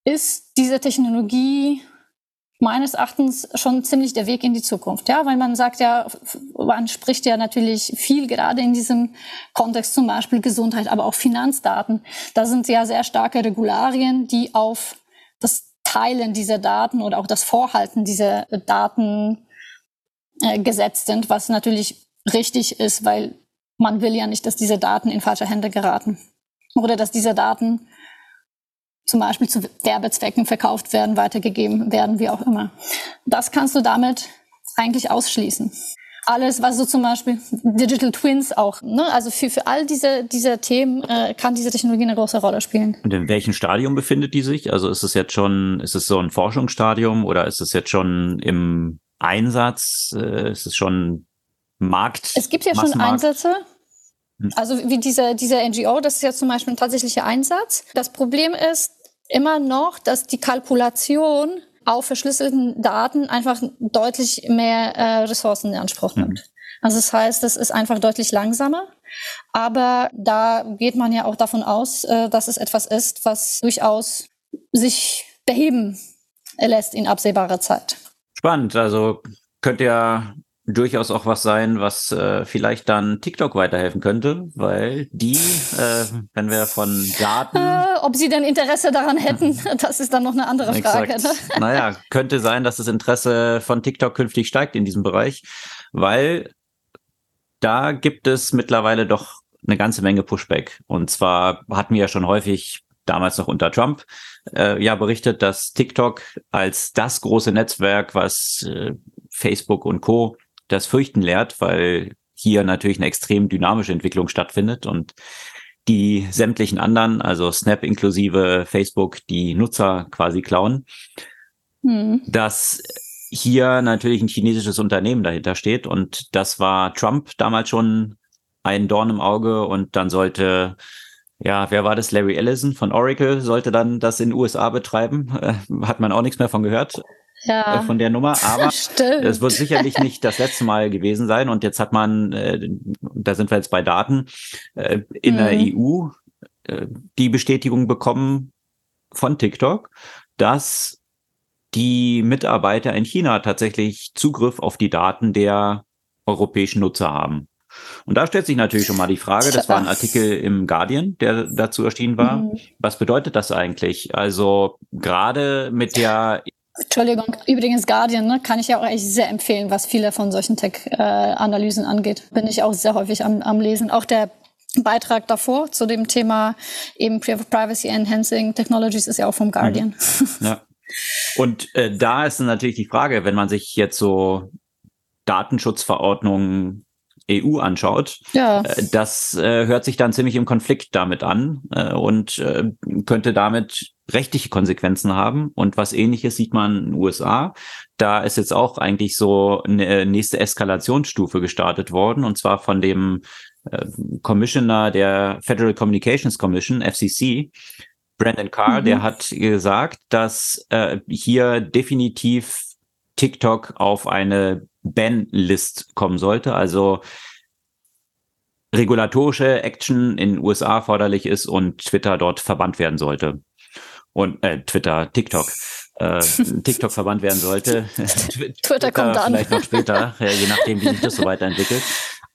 ist diese Technologie meines Erachtens schon ziemlich der Weg in die Zukunft. Ja, weil man sagt ja, man spricht ja natürlich viel gerade in diesem Kontext zum Beispiel Gesundheit, aber auch Finanzdaten. Da sind ja sehr starke Regularien, die auf das Teilen dieser Daten oder auch das Vorhalten dieser Daten äh, gesetzt sind, was natürlich richtig ist, weil man will ja nicht, dass diese Daten in falsche Hände geraten oder dass diese Daten zum Beispiel zu Werbezwecken verkauft werden, weitergegeben werden, wie auch immer. Das kannst du damit eigentlich ausschließen. Alles, was so zum Beispiel Digital Twins auch, ne? also für, für all diese, diese Themen äh, kann diese Technologie eine große Rolle spielen. Und in welchem Stadium befindet die sich? Also ist es jetzt schon, ist es so ein Forschungsstadium oder ist es jetzt schon im Einsatz? Äh, ist es schon Markt? Es gibt ja schon Einsätze. Hm. Also wie dieser, dieser NGO, das ist ja zum Beispiel ein tatsächlicher Einsatz. Das Problem ist, immer noch, dass die Kalkulation auf verschlüsselten Daten einfach deutlich mehr äh, Ressourcen in Anspruch mhm. nimmt. Mhm. Also das heißt, es ist einfach deutlich langsamer. Aber da geht man ja auch davon aus, äh, dass es etwas ist, was durchaus sich beheben lässt in absehbarer Zeit. Spannend. Also könnte ja durchaus auch was sein, was äh, vielleicht dann TikTok weiterhelfen könnte, weil die, äh, wenn wir von Daten. Äh, ob sie denn Interesse daran hätten, das ist dann noch eine andere Frage. Ne? Naja, könnte sein, dass das Interesse von TikTok künftig steigt in diesem Bereich, weil da gibt es mittlerweile doch eine ganze Menge Pushback. Und zwar hatten wir ja schon häufig damals noch unter Trump, äh, ja berichtet, dass TikTok als das große Netzwerk, was äh, Facebook und Co das Fürchten lehrt, weil hier natürlich eine extrem dynamische Entwicklung stattfindet und die sämtlichen anderen, also Snap inklusive Facebook, die Nutzer quasi klauen. Hm. Dass hier natürlich ein chinesisches Unternehmen dahinter steht und das war Trump damals schon ein Dorn im Auge und dann sollte ja, wer war das? Larry Ellison von Oracle sollte dann das in den USA betreiben. Äh, hat man auch nichts mehr von gehört ja. äh, von der Nummer, aber es wird sicherlich nicht das letzte Mal gewesen sein. Und jetzt hat man, äh, da sind wir jetzt bei Daten, äh, in mhm. der EU äh, die Bestätigung bekommen von TikTok, dass die Mitarbeiter in China tatsächlich Zugriff auf die Daten der europäischen Nutzer haben. Und da stellt sich natürlich schon mal die Frage, das war ein Artikel im Guardian, der dazu erschienen war. Mhm. Was bedeutet das eigentlich? Also gerade mit der Entschuldigung, übrigens Guardian ne, kann ich ja auch echt sehr empfehlen, was viele von solchen Tech-Analysen angeht. Bin ich auch sehr häufig am, am Lesen. Auch der Beitrag davor zu dem Thema eben Privacy Enhancing Technologies ist ja auch vom Guardian. Mhm. Ja. Und äh, da ist natürlich die Frage, wenn man sich jetzt so Datenschutzverordnungen EU anschaut, ja. Äh, das äh, hört sich dann ziemlich im Konflikt damit an äh, und äh, könnte damit rechtliche Konsequenzen haben. Und was ähnliches sieht man in den USA. Da ist jetzt auch eigentlich so eine nächste Eskalationsstufe gestartet worden, und zwar von dem äh, Commissioner der Federal Communications Commission, FCC, Brandon Carr, mhm. der hat gesagt, dass äh, hier definitiv TikTok auf eine Ban-List kommen sollte, also regulatorische Action in den USA erforderlich ist und Twitter dort verbannt werden sollte. Und äh, Twitter, TikTok. äh, TikTok verbannt werden sollte. Twitter, Twitter kommt dann. Vielleicht noch später, je nachdem, wie sich das so weiterentwickelt.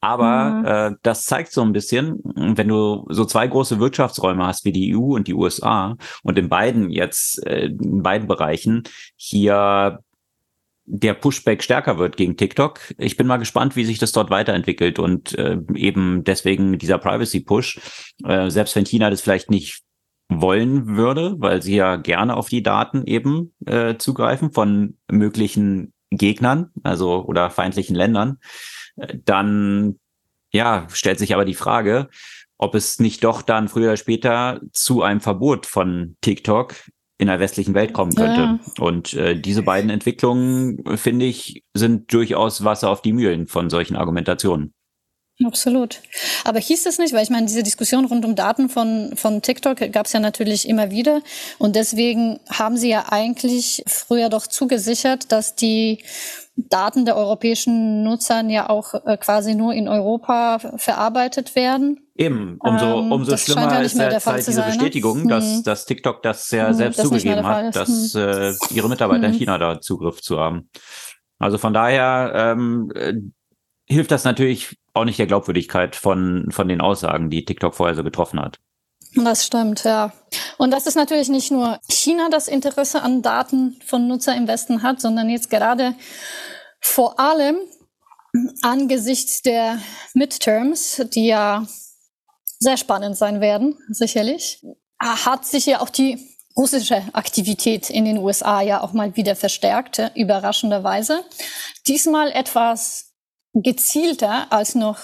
Aber mhm. äh, das zeigt so ein bisschen, wenn du so zwei große Wirtschaftsräume hast wie die EU und die USA und in beiden jetzt, äh, in beiden Bereichen hier der Pushback stärker wird gegen TikTok. Ich bin mal gespannt, wie sich das dort weiterentwickelt und äh, eben deswegen dieser Privacy-Push, äh, selbst wenn China das vielleicht nicht wollen würde, weil sie ja gerne auf die Daten eben äh, zugreifen von möglichen Gegnern, also oder feindlichen Ländern, äh, dann ja, stellt sich aber die Frage, ob es nicht doch dann früher oder später zu einem Verbot von TikTok in der westlichen Welt kommen könnte. Ja. Und äh, diese beiden Entwicklungen, finde ich, sind durchaus Wasser auf die Mühlen von solchen Argumentationen. Absolut. Aber hieß es nicht, weil ich meine, diese Diskussion rund um Daten von, von TikTok gab es ja natürlich immer wieder. Und deswegen haben sie ja eigentlich früher doch zugesichert, dass die Daten der europäischen Nutzern ja auch äh, quasi nur in Europa verarbeitet werden. Eben, umso, ähm, umso schlimmer ja ist jetzt halt diese sein, ne? Bestätigung, ne? dass, hm. dass TikTok das ja hm, selbst das zugegeben hat, dass hm. äh, ihre Mitarbeiter in hm. China da Zugriff zu haben. Also von daher ähm, äh, hilft das natürlich auch nicht der Glaubwürdigkeit von, von den Aussagen, die TikTok vorher so getroffen hat. Das stimmt, ja. Und das ist natürlich nicht nur China, das Interesse an Daten von Nutzer im Westen hat, sondern jetzt gerade vor allem angesichts der Midterms, die ja sehr spannend sein werden, sicherlich, hat sich ja auch die russische Aktivität in den USA ja auch mal wieder verstärkt, überraschenderweise. Diesmal etwas gezielter als noch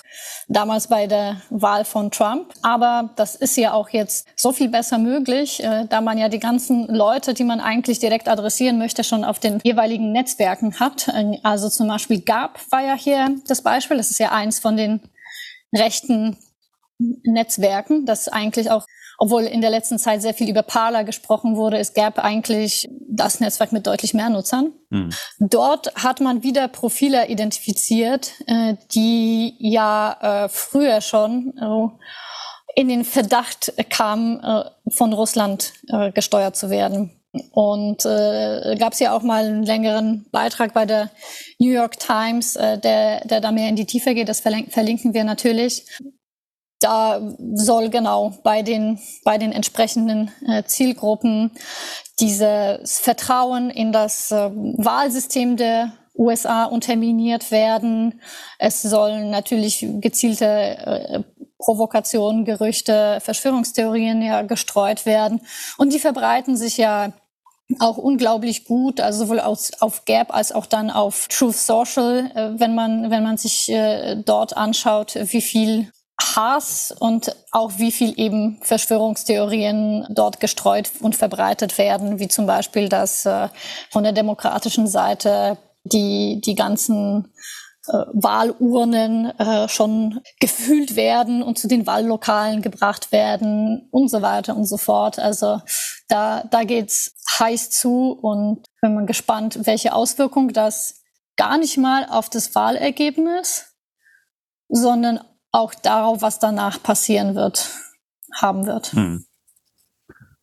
damals bei der Wahl von Trump. Aber das ist ja auch jetzt so viel besser möglich, äh, da man ja die ganzen Leute, die man eigentlich direkt adressieren möchte, schon auf den jeweiligen Netzwerken hat. Äh, also zum Beispiel Gab war ja hier das Beispiel. Das ist ja eins von den rechten Netzwerken, das eigentlich auch obwohl in der letzten Zeit sehr viel über Parler gesprochen wurde, es gab eigentlich das Netzwerk mit deutlich mehr Nutzern. Mhm. Dort hat man wieder Profile identifiziert, äh, die ja äh, früher schon äh, in den Verdacht kamen, von Russland gesteuert zu werden. Und äh, gab es ja auch mal einen längeren Beitrag bei der New York Times, äh, der, der da mehr in die Tiefe geht. Das verlinken wir natürlich da soll genau bei den, bei den entsprechenden äh, Zielgruppen dieses Vertrauen in das äh, Wahlsystem der USA unterminiert werden. Es sollen natürlich gezielte äh, Provokationen, Gerüchte, Verschwörungstheorien ja gestreut werden. Und die verbreiten sich ja auch unglaublich gut, also sowohl auf, auf Gap als auch dann auf Truth Social, äh, wenn man wenn man sich äh, dort anschaut, wie viel Hass und auch wie viel eben Verschwörungstheorien dort gestreut und verbreitet werden, wie zum Beispiel, dass äh, von der demokratischen Seite die, die ganzen äh, Wahlurnen äh, schon gefühlt werden und zu den Wahllokalen gebracht werden und so weiter und so fort. Also da, da geht's heiß zu und bin mal gespannt, welche Auswirkungen das gar nicht mal auf das Wahlergebnis, sondern auch darauf, was danach passieren wird, haben wird. Hm.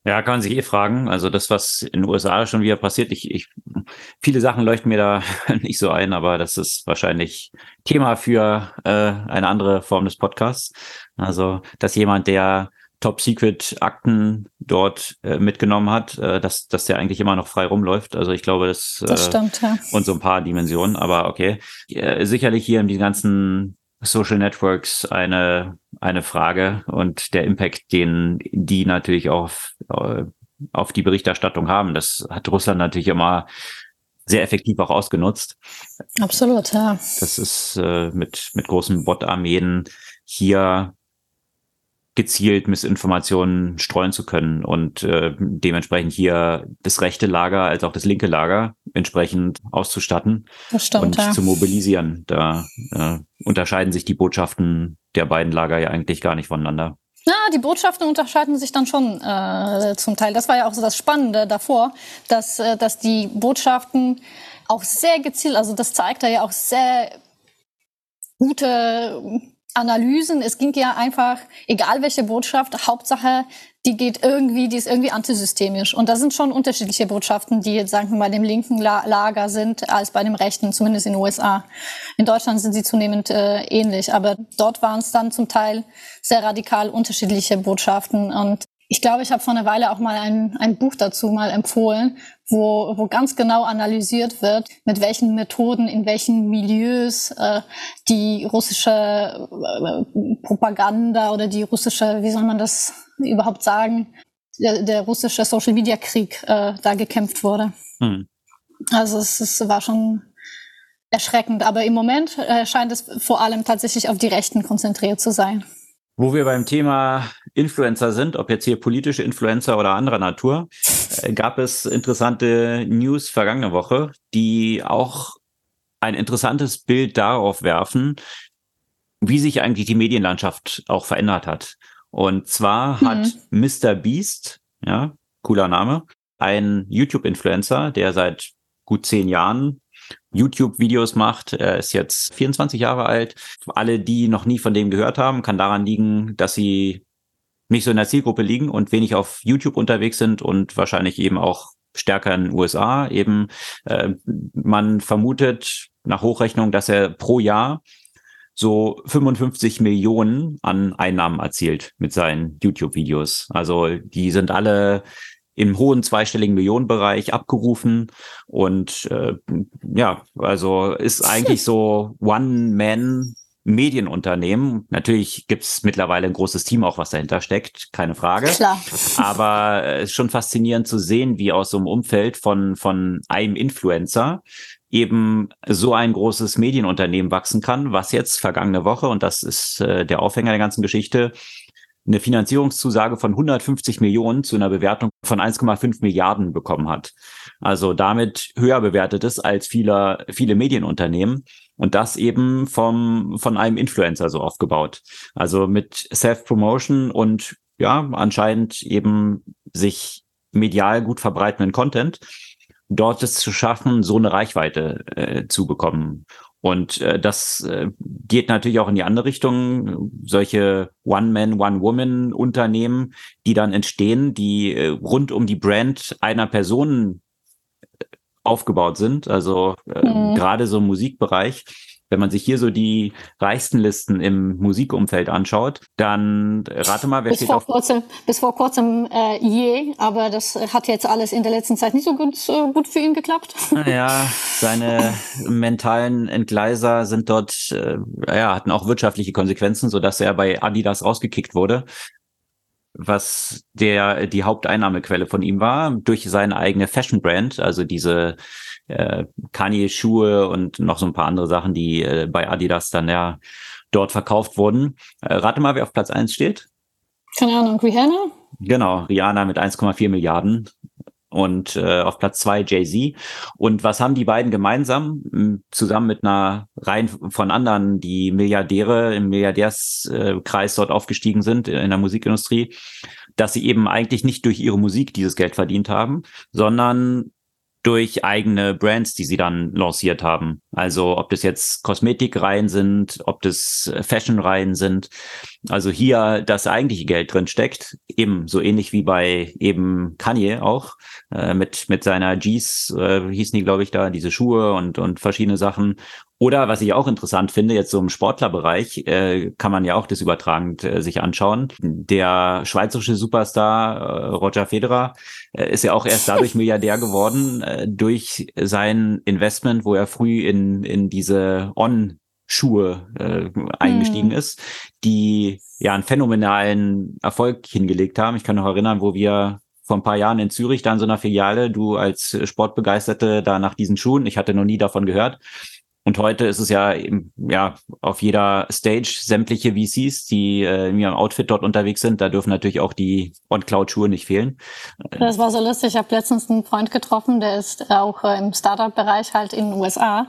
Ja, kann man sich eh fragen. Also das, was in den USA schon wieder passiert, ich, ich, viele Sachen leuchten mir da nicht so ein, aber das ist wahrscheinlich Thema für äh, eine andere Form des Podcasts. Also, dass jemand, der Top-Secret-Akten dort äh, mitgenommen hat, äh, dass, dass der eigentlich immer noch frei rumläuft. Also ich glaube, das, das stimmt, ja. und so ein paar Dimensionen, aber okay. Äh, sicherlich hier in diesen ganzen Social Networks eine, eine Frage und der Impact, den die natürlich auf, äh, auf die Berichterstattung haben. Das hat Russland natürlich immer sehr effektiv auch ausgenutzt. Absolut, ja. Das ist äh, mit, mit großen Bot-Armeen hier gezielt Missinformationen streuen zu können und äh, dementsprechend hier das rechte Lager als auch das linke Lager entsprechend auszustatten stimmt, und ja. zu mobilisieren. Da äh, unterscheiden sich die Botschaften der beiden Lager ja eigentlich gar nicht voneinander. Ja, die Botschaften unterscheiden sich dann schon äh, zum Teil. Das war ja auch so das Spannende davor, dass, äh, dass die Botschaften auch sehr gezielt, also das zeigt ja auch sehr gute Analysen. Es ging ja einfach, egal welche Botschaft, Hauptsache, die geht irgendwie, die ist irgendwie antisystemisch. Und da sind schon unterschiedliche Botschaften, die jetzt, sagen mal, dem linken Lager sind, als bei dem rechten, zumindest in den USA. In Deutschland sind sie zunehmend äh, ähnlich, aber dort waren es dann zum Teil sehr radikal unterschiedliche Botschaften. Und ich glaube, ich habe vor einer Weile auch mal ein, ein Buch dazu mal empfohlen, wo, wo ganz genau analysiert wird, mit welchen Methoden, in welchen Milieus äh, die russische äh, Propaganda oder die russische, wie soll man das überhaupt sagen, der, der russische Social-Media-Krieg äh, da gekämpft wurde. Hm. Also es, es war schon erschreckend, aber im Moment äh, scheint es vor allem tatsächlich auf die Rechten konzentriert zu sein. Wo wir beim Thema Influencer sind, ob jetzt hier politische Influencer oder anderer Natur, äh, gab es interessante News vergangene Woche, die auch ein interessantes Bild darauf werfen, wie sich eigentlich die Medienlandschaft auch verändert hat. Und zwar mhm. hat Mr. Beast, ja, cooler Name, ein YouTube-Influencer, der seit gut zehn Jahren YouTube-Videos macht. Er ist jetzt 24 Jahre alt. Alle, die noch nie von dem gehört haben, kann daran liegen, dass sie nicht so in der Zielgruppe liegen und wenig auf YouTube unterwegs sind und wahrscheinlich eben auch stärker in den USA. Eben äh, man vermutet nach Hochrechnung, dass er pro Jahr so 55 Millionen an Einnahmen erzielt mit seinen YouTube-Videos. Also die sind alle im hohen zweistelligen Millionenbereich abgerufen und äh, ja, also ist eigentlich so One-Man Medienunternehmen. Natürlich gibt's mittlerweile ein großes Team auch, was dahinter steckt, keine Frage. Klar. Aber es ist schon faszinierend zu sehen, wie aus so einem Umfeld von, von einem Influencer eben so ein großes Medienunternehmen wachsen kann, was jetzt vergangene Woche, und das ist äh, der Aufhänger der ganzen Geschichte, eine Finanzierungszusage von 150 Millionen zu einer Bewertung von 1,5 Milliarden bekommen hat. Also damit höher bewertet ist als viele, viele Medienunternehmen. Und das eben vom, von einem Influencer so aufgebaut. Also mit Self-Promotion und ja, anscheinend eben sich medial gut verbreitenden Content, dort es zu schaffen, so eine Reichweite äh, zu bekommen. Und äh, das äh, geht natürlich auch in die andere Richtung. Solche One-Man, One-Woman-Unternehmen, die dann entstehen, die äh, rund um die Brand einer Person aufgebaut sind. Also äh, mhm. gerade so im Musikbereich wenn man sich hier so die reichsten Listen im Musikumfeld anschaut, dann rate mal, wer bis steht vor auf... Kurzem, bis vor kurzem äh, je, aber das hat jetzt alles in der letzten Zeit nicht so gut, äh, gut für ihn geklappt. Ja, seine mentalen Entgleiser sind dort, äh, ja, hatten auch wirtschaftliche Konsequenzen, so dass er bei Adidas rausgekickt wurde was der die Haupteinnahmequelle von ihm war, durch seine eigene Fashion Brand, also diese äh, Kanye-Schuhe und noch so ein paar andere Sachen, die äh, bei Adidas dann ja dort verkauft wurden. Äh, rate mal, wer auf Platz eins steht. Keine Ahnung, Rihanna? Genau, Rihanna mit 1,4 Milliarden und äh, auf Platz zwei Jay-Z. Und was haben die beiden gemeinsam? Zusammen mit einer Reihe von anderen, die Milliardäre im Milliardärskreis dort aufgestiegen sind in der Musikindustrie, dass sie eben eigentlich nicht durch ihre Musik dieses Geld verdient haben, sondern durch eigene Brands, die sie dann lanciert haben. Also ob das jetzt Kosmetikreihen sind, ob das Fashionreihen sind. Also hier das eigentliche Geld drin steckt, eben so ähnlich wie bei eben Kanye auch äh, mit mit seiner G's äh, hießen die glaube ich da diese Schuhe und und verschiedene Sachen oder was ich auch interessant finde, jetzt so im Sportlerbereich, äh, kann man ja auch das übertragend äh, sich anschauen. Der schweizerische Superstar äh, Roger Federer äh, ist ja auch erst dadurch Milliardär geworden, äh, durch sein Investment, wo er früh in, in diese On Schuhe äh, eingestiegen hm. ist, die ja einen phänomenalen Erfolg hingelegt haben. Ich kann noch erinnern, wo wir vor ein paar Jahren in Zürich da in so einer Filiale, du als Sportbegeisterte da nach diesen Schuhen, ich hatte noch nie davon gehört, und heute ist es ja eben, ja auf jeder Stage sämtliche VCs, die äh, in ihrem Outfit dort unterwegs sind. Da dürfen natürlich auch die On-Cloud-Schuhe nicht fehlen. Das war so lustig. Ich habe letztens einen Freund getroffen, der ist auch äh, im Startup-Bereich halt in den USA.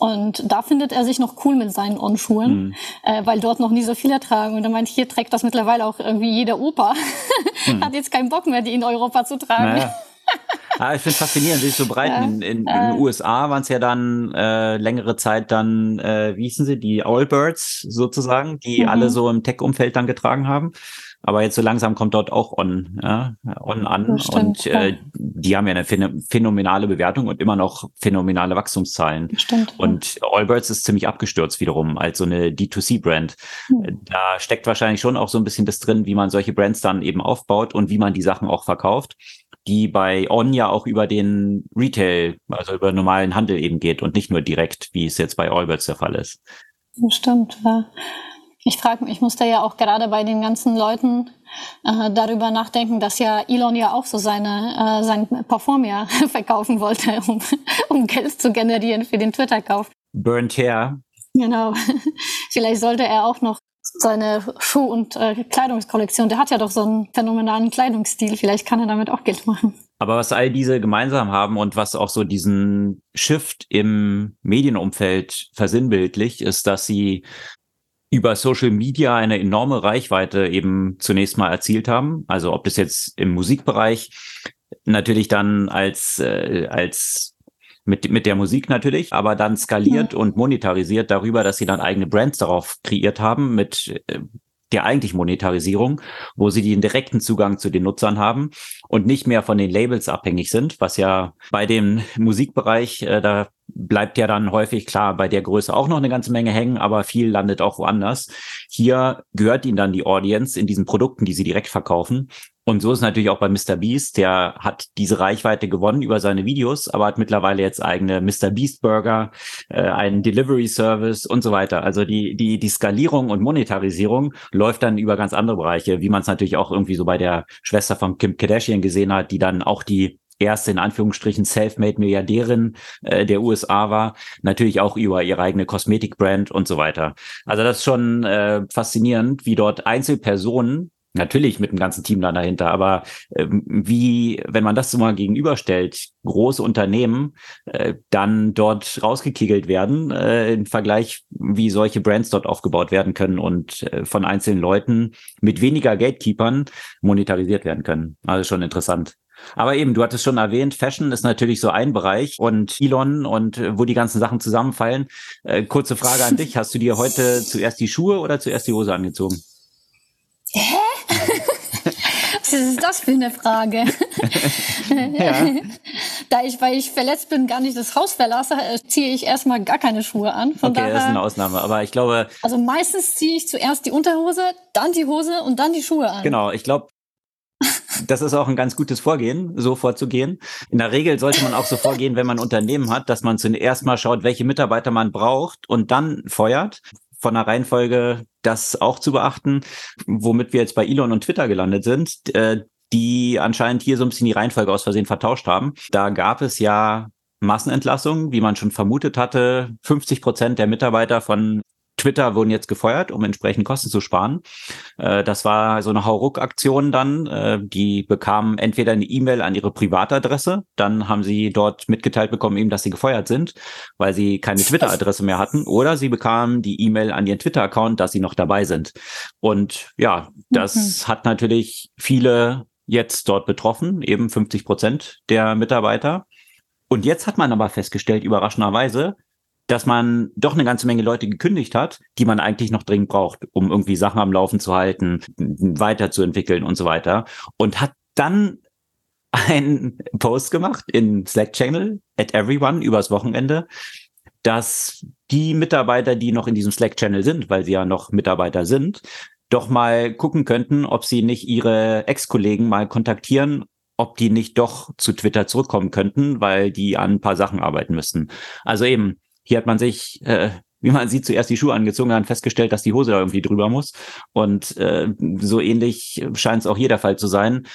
Und da findet er sich noch cool mit seinen On-Schuhen, mhm. äh, weil dort noch nie so viele tragen. Und er meint, hier trägt das mittlerweile auch irgendwie jeder Opa. Mhm. Hat jetzt keinen Bock mehr, die in Europa zu tragen. Naja. ah, ich finde faszinierend, es so breit. Ja, in, in, in den USA waren es ja dann äh, längere Zeit dann, äh, wie hießen sie, die Allbirds sozusagen, die mhm. alle so im Tech-Umfeld dann getragen haben. Aber jetzt so langsam kommt dort auch On, ja, On an. Stimmt, und äh, die haben ja eine phänomenale Bewertung und immer noch phänomenale Wachstumszahlen. Stimmt, und Allbirds ist ziemlich abgestürzt wiederum als so eine D2C-Brand. Hm. Da steckt wahrscheinlich schon auch so ein bisschen das drin, wie man solche Brands dann eben aufbaut und wie man die Sachen auch verkauft die bei On ja auch über den Retail, also über normalen Handel eben geht und nicht nur direkt, wie es jetzt bei Allbirds der Fall ist. Stimmt, ja. Ich frage mich, ich musste ja auch gerade bei den ganzen Leuten äh, darüber nachdenken, dass ja Elon ja auch so seine, äh, sein Parfum ja verkaufen wollte, um, um Geld zu generieren für den Twitter-Kauf. Burnt Hair. Genau. Vielleicht sollte er auch noch seine Schuh- und äh, Kleidungskollektion, der hat ja doch so einen phänomenalen Kleidungsstil, vielleicht kann er damit auch Geld machen. Aber was all diese gemeinsam haben und was auch so diesen Shift im Medienumfeld versinnbildlich, ist, dass sie über Social Media eine enorme Reichweite eben zunächst mal erzielt haben. Also ob das jetzt im Musikbereich natürlich dann als, äh, als mit, mit der Musik natürlich, aber dann skaliert ja. und monetarisiert darüber, dass sie dann eigene Brands darauf kreiert haben mit äh, der eigentlich Monetarisierung, wo sie den direkten Zugang zu den Nutzern haben und nicht mehr von den Labels abhängig sind, was ja bei dem Musikbereich, äh, da bleibt ja dann häufig klar bei der Größe auch noch eine ganze Menge hängen, aber viel landet auch woanders. Hier gehört ihnen dann die Audience in diesen Produkten, die sie direkt verkaufen. Und so ist natürlich auch bei Mr. Beast, der hat diese Reichweite gewonnen über seine Videos, aber hat mittlerweile jetzt eigene Mr. Beast Burger, äh, einen Delivery Service und so weiter. Also die, die, die Skalierung und Monetarisierung läuft dann über ganz andere Bereiche, wie man es natürlich auch irgendwie so bei der Schwester von Kim Kardashian gesehen hat, die dann auch die erste in Anführungsstrichen self-made Milliardärin äh, der USA war, natürlich auch über ihre eigene Kosmetikbrand und so weiter. Also das ist schon äh, faszinierend, wie dort Einzelpersonen Natürlich mit dem ganzen Team dann dahinter, aber äh, wie, wenn man das so mal gegenüberstellt, große Unternehmen äh, dann dort rausgekegelt werden, äh, im Vergleich, wie solche Brands dort aufgebaut werden können und äh, von einzelnen Leuten mit weniger Gatekeepern monetarisiert werden können. Also schon interessant. Aber eben, du hattest schon erwähnt, Fashion ist natürlich so ein Bereich und Elon und äh, wo die ganzen Sachen zusammenfallen. Äh, kurze Frage an dich. Hast du dir heute zuerst die Schuhe oder zuerst die Hose angezogen? Hä? Was ist das für eine Frage? ja. Da ich, weil ich verletzt bin, gar nicht das Haus verlasse, äh, ziehe ich erstmal gar keine Schuhe an. Von okay, daher, das ist eine Ausnahme. Aber ich glaube. Also meistens ziehe ich zuerst die Unterhose, dann die Hose und dann die Schuhe an. Genau, ich glaube, das ist auch ein ganz gutes Vorgehen, so vorzugehen. In der Regel sollte man auch so vorgehen, wenn man ein Unternehmen hat, dass man zuerst mal schaut, welche Mitarbeiter man braucht und dann feuert von der Reihenfolge das auch zu beachten, womit wir jetzt bei Elon und Twitter gelandet sind, äh, die anscheinend hier so ein bisschen die Reihenfolge aus Versehen vertauscht haben. Da gab es ja Massenentlassungen, wie man schon vermutet hatte. 50 Prozent der Mitarbeiter von Twitter wurden jetzt gefeuert, um entsprechend Kosten zu sparen. Äh, das war so eine Hauruck-Aktion dann. Äh, die bekamen entweder eine E-Mail an ihre Privatadresse, dann haben sie dort mitgeteilt bekommen, eben, dass sie gefeuert sind, weil sie keine Twitter-Adresse mehr hatten, oder sie bekamen die E-Mail an ihren Twitter-Account, dass sie noch dabei sind. Und ja, das mhm. hat natürlich viele jetzt dort betroffen, eben 50 Prozent der Mitarbeiter. Und jetzt hat man aber festgestellt, überraschenderweise, dass man doch eine ganze Menge Leute gekündigt hat, die man eigentlich noch dringend braucht, um irgendwie Sachen am Laufen zu halten, weiterzuentwickeln und so weiter. Und hat dann einen Post gemacht in Slack Channel at everyone übers Wochenende, dass die Mitarbeiter, die noch in diesem Slack Channel sind, weil sie ja noch Mitarbeiter sind, doch mal gucken könnten, ob sie nicht ihre Ex-Kollegen mal kontaktieren, ob die nicht doch zu Twitter zurückkommen könnten, weil die an ein paar Sachen arbeiten müssten. Also eben, hier hat man sich, äh, wie man sieht, zuerst die Schuhe angezogen, dann festgestellt, dass die Hose da irgendwie drüber muss. Und äh, so ähnlich scheint es auch hier der Fall zu sein.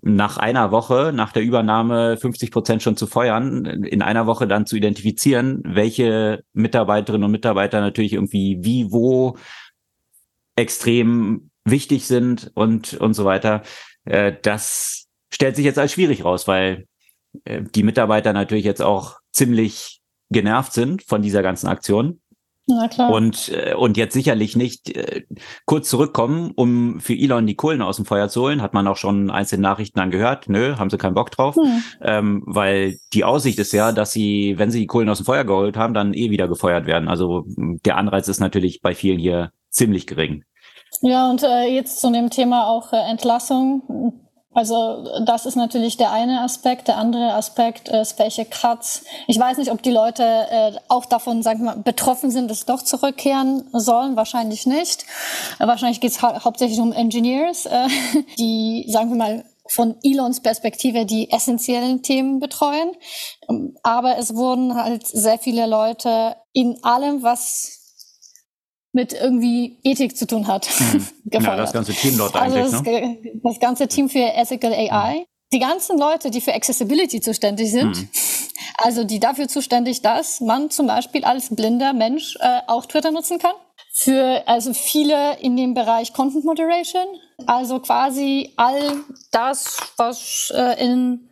Nach einer Woche, nach der Übernahme 50 Prozent schon zu feuern, in einer Woche dann zu identifizieren, welche Mitarbeiterinnen und Mitarbeiter natürlich irgendwie wie, wo extrem wichtig sind und, und so weiter. Äh, das stellt sich jetzt als schwierig raus, weil äh, die Mitarbeiter natürlich jetzt auch ziemlich genervt sind von dieser ganzen Aktion. Na klar. Und, äh, und jetzt sicherlich nicht äh, kurz zurückkommen, um für Elon die Kohlen aus dem Feuer zu holen. Hat man auch schon einzelne Nachrichten dann gehört. Nö, haben sie keinen Bock drauf. Hm. Ähm, weil die Aussicht ist ja, dass sie, wenn sie die Kohlen aus dem Feuer geholt haben, dann eh wieder gefeuert werden. Also der Anreiz ist natürlich bei vielen hier ziemlich gering. Ja, und äh, jetzt zu dem Thema auch äh, Entlassung. Also das ist natürlich der eine Aspekt. Der andere Aspekt ist, welche Cuts. Ich weiß nicht, ob die Leute äh, auch davon, sagen wir mal, betroffen sind, dass doch zurückkehren sollen. Wahrscheinlich nicht. Wahrscheinlich geht es hau hauptsächlich um Engineers, äh, die, sagen wir mal, von Elons Perspektive die essentiellen Themen betreuen. Ähm, aber es wurden halt sehr viele Leute in allem, was mit irgendwie Ethik zu tun hat. Mhm. ja, das ganze Team dort also eigentlich. Das, ne? das ganze Team für Ethical AI. Mhm. Die ganzen Leute, die für Accessibility zuständig sind, mhm. also die dafür zuständig, dass man zum Beispiel als blinder Mensch äh, auch Twitter nutzen kann. Für also viele in dem Bereich Content Moderation, also quasi all das, was äh, in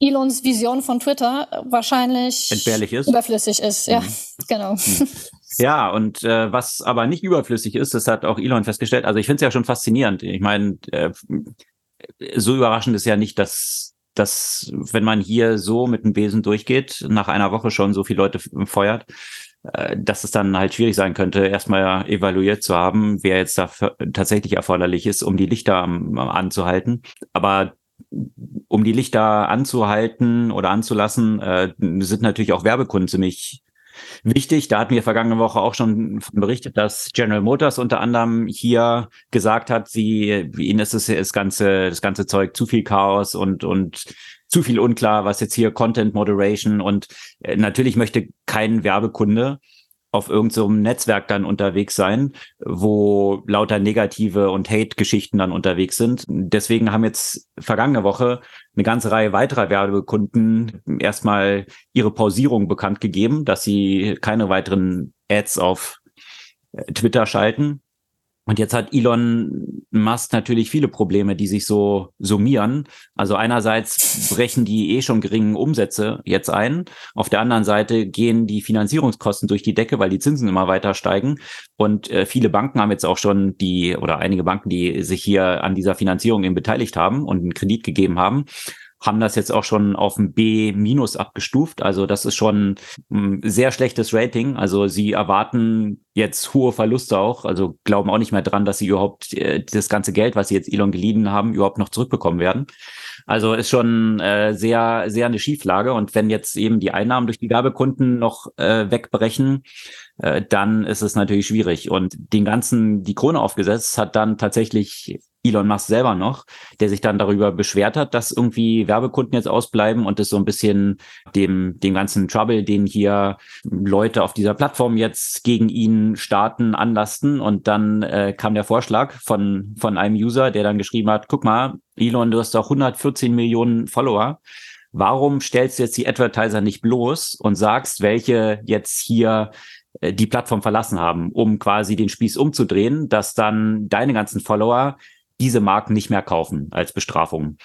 Elons Vision von Twitter wahrscheinlich entbehrlich ist, überflüssig ist. Ja, mhm. genau. Ja, und äh, was aber nicht überflüssig ist, das hat auch Elon festgestellt. Also ich finde es ja schon faszinierend. Ich meine, äh, so überraschend ist ja nicht, dass, dass, wenn man hier so mit dem Besen durchgeht, nach einer Woche schon so viele Leute feuert, äh, dass es dann halt schwierig sein könnte, erstmal evaluiert zu haben, wer jetzt da tatsächlich erforderlich ist, um die Lichter anzuhalten. Aber um die Lichter anzuhalten oder anzulassen, äh, sind natürlich auch Werbekunden ziemlich wichtig. Da hatten wir vergangene Woche auch schon berichtet, dass General Motors unter anderem hier gesagt hat, sie, ihnen ist es das ganze, das ganze Zeug zu viel Chaos und, und zu viel unklar, was jetzt hier Content Moderation und äh, natürlich möchte kein Werbekunde auf irgendeinem so Netzwerk dann unterwegs sein, wo lauter negative und Hate-Geschichten dann unterwegs sind. Deswegen haben jetzt vergangene Woche eine ganze Reihe weiterer Werbekunden erstmal ihre Pausierung bekannt gegeben, dass sie keine weiteren Ads auf äh, Twitter schalten. Und jetzt hat Elon Musk natürlich viele Probleme, die sich so summieren. Also einerseits brechen die eh schon geringen Umsätze jetzt ein. Auf der anderen Seite gehen die Finanzierungskosten durch die Decke, weil die Zinsen immer weiter steigen. Und äh, viele Banken haben jetzt auch schon die, oder einige Banken, die sich hier an dieser Finanzierung eben beteiligt haben und einen Kredit gegeben haben, haben das jetzt auch schon auf ein B minus abgestuft. Also das ist schon ein sehr schlechtes Rating. Also sie erwarten jetzt hohe Verluste auch, also glauben auch nicht mehr dran, dass sie überhaupt äh, das ganze Geld, was sie jetzt Elon geliehen haben, überhaupt noch zurückbekommen werden. Also ist schon äh, sehr, sehr eine Schieflage. Und wenn jetzt eben die Einnahmen durch die Werbekunden noch äh, wegbrechen, äh, dann ist es natürlich schwierig. Und den ganzen, die Krone aufgesetzt hat dann tatsächlich Elon Musk selber noch, der sich dann darüber beschwert hat, dass irgendwie Werbekunden jetzt ausbleiben und es so ein bisschen dem, dem ganzen Trouble, den hier Leute auf dieser Plattform jetzt gegen ihn starten, anlasten. Und dann äh, kam der Vorschlag von, von einem User, der dann geschrieben hat, guck mal, Elon, du hast doch 114 Millionen Follower. Warum stellst du jetzt die Advertiser nicht bloß und sagst, welche jetzt hier die Plattform verlassen haben, um quasi den Spieß umzudrehen, dass dann deine ganzen Follower diese Marken nicht mehr kaufen als Bestrafung.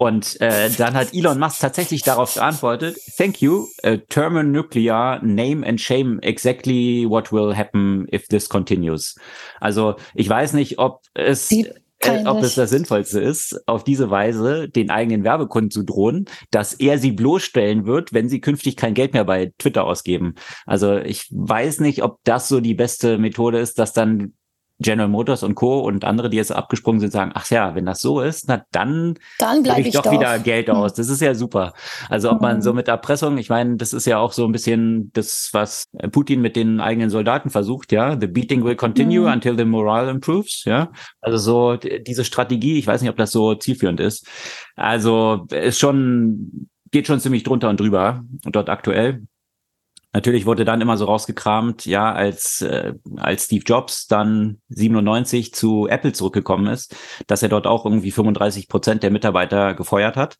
Und äh, dann hat Elon Musk tatsächlich darauf geantwortet, thank you, uh, thermonuclear, name and shame exactly what will happen if this continues. Also ich weiß nicht, ob es... Äh, ob es das Sinnvollste ist, auf diese Weise den eigenen Werbekunden zu drohen, dass er sie bloßstellen wird, wenn sie künftig kein Geld mehr bei Twitter ausgeben. Also ich weiß nicht, ob das so die beste Methode ist, dass dann General Motors und Co. und andere, die jetzt abgesprungen sind, sagen, ach ja, wenn das so ist, na dann, dann bleibe ich, ich doch, wieder Geld hm. aus. Das ist ja super. Also ob man hm. so mit Erpressung, ich meine, das ist ja auch so ein bisschen das, was Putin mit den eigenen Soldaten versucht, ja. The beating will continue mhm. until the morale improves, ja. Also so diese Strategie, ich weiß nicht, ob das so zielführend ist. Also ist schon, geht schon ziemlich drunter und drüber dort aktuell. Natürlich wurde dann immer so rausgekramt, ja, als, äh, als Steve Jobs dann 97 zu Apple zurückgekommen ist, dass er dort auch irgendwie 35 Prozent der Mitarbeiter gefeuert hat.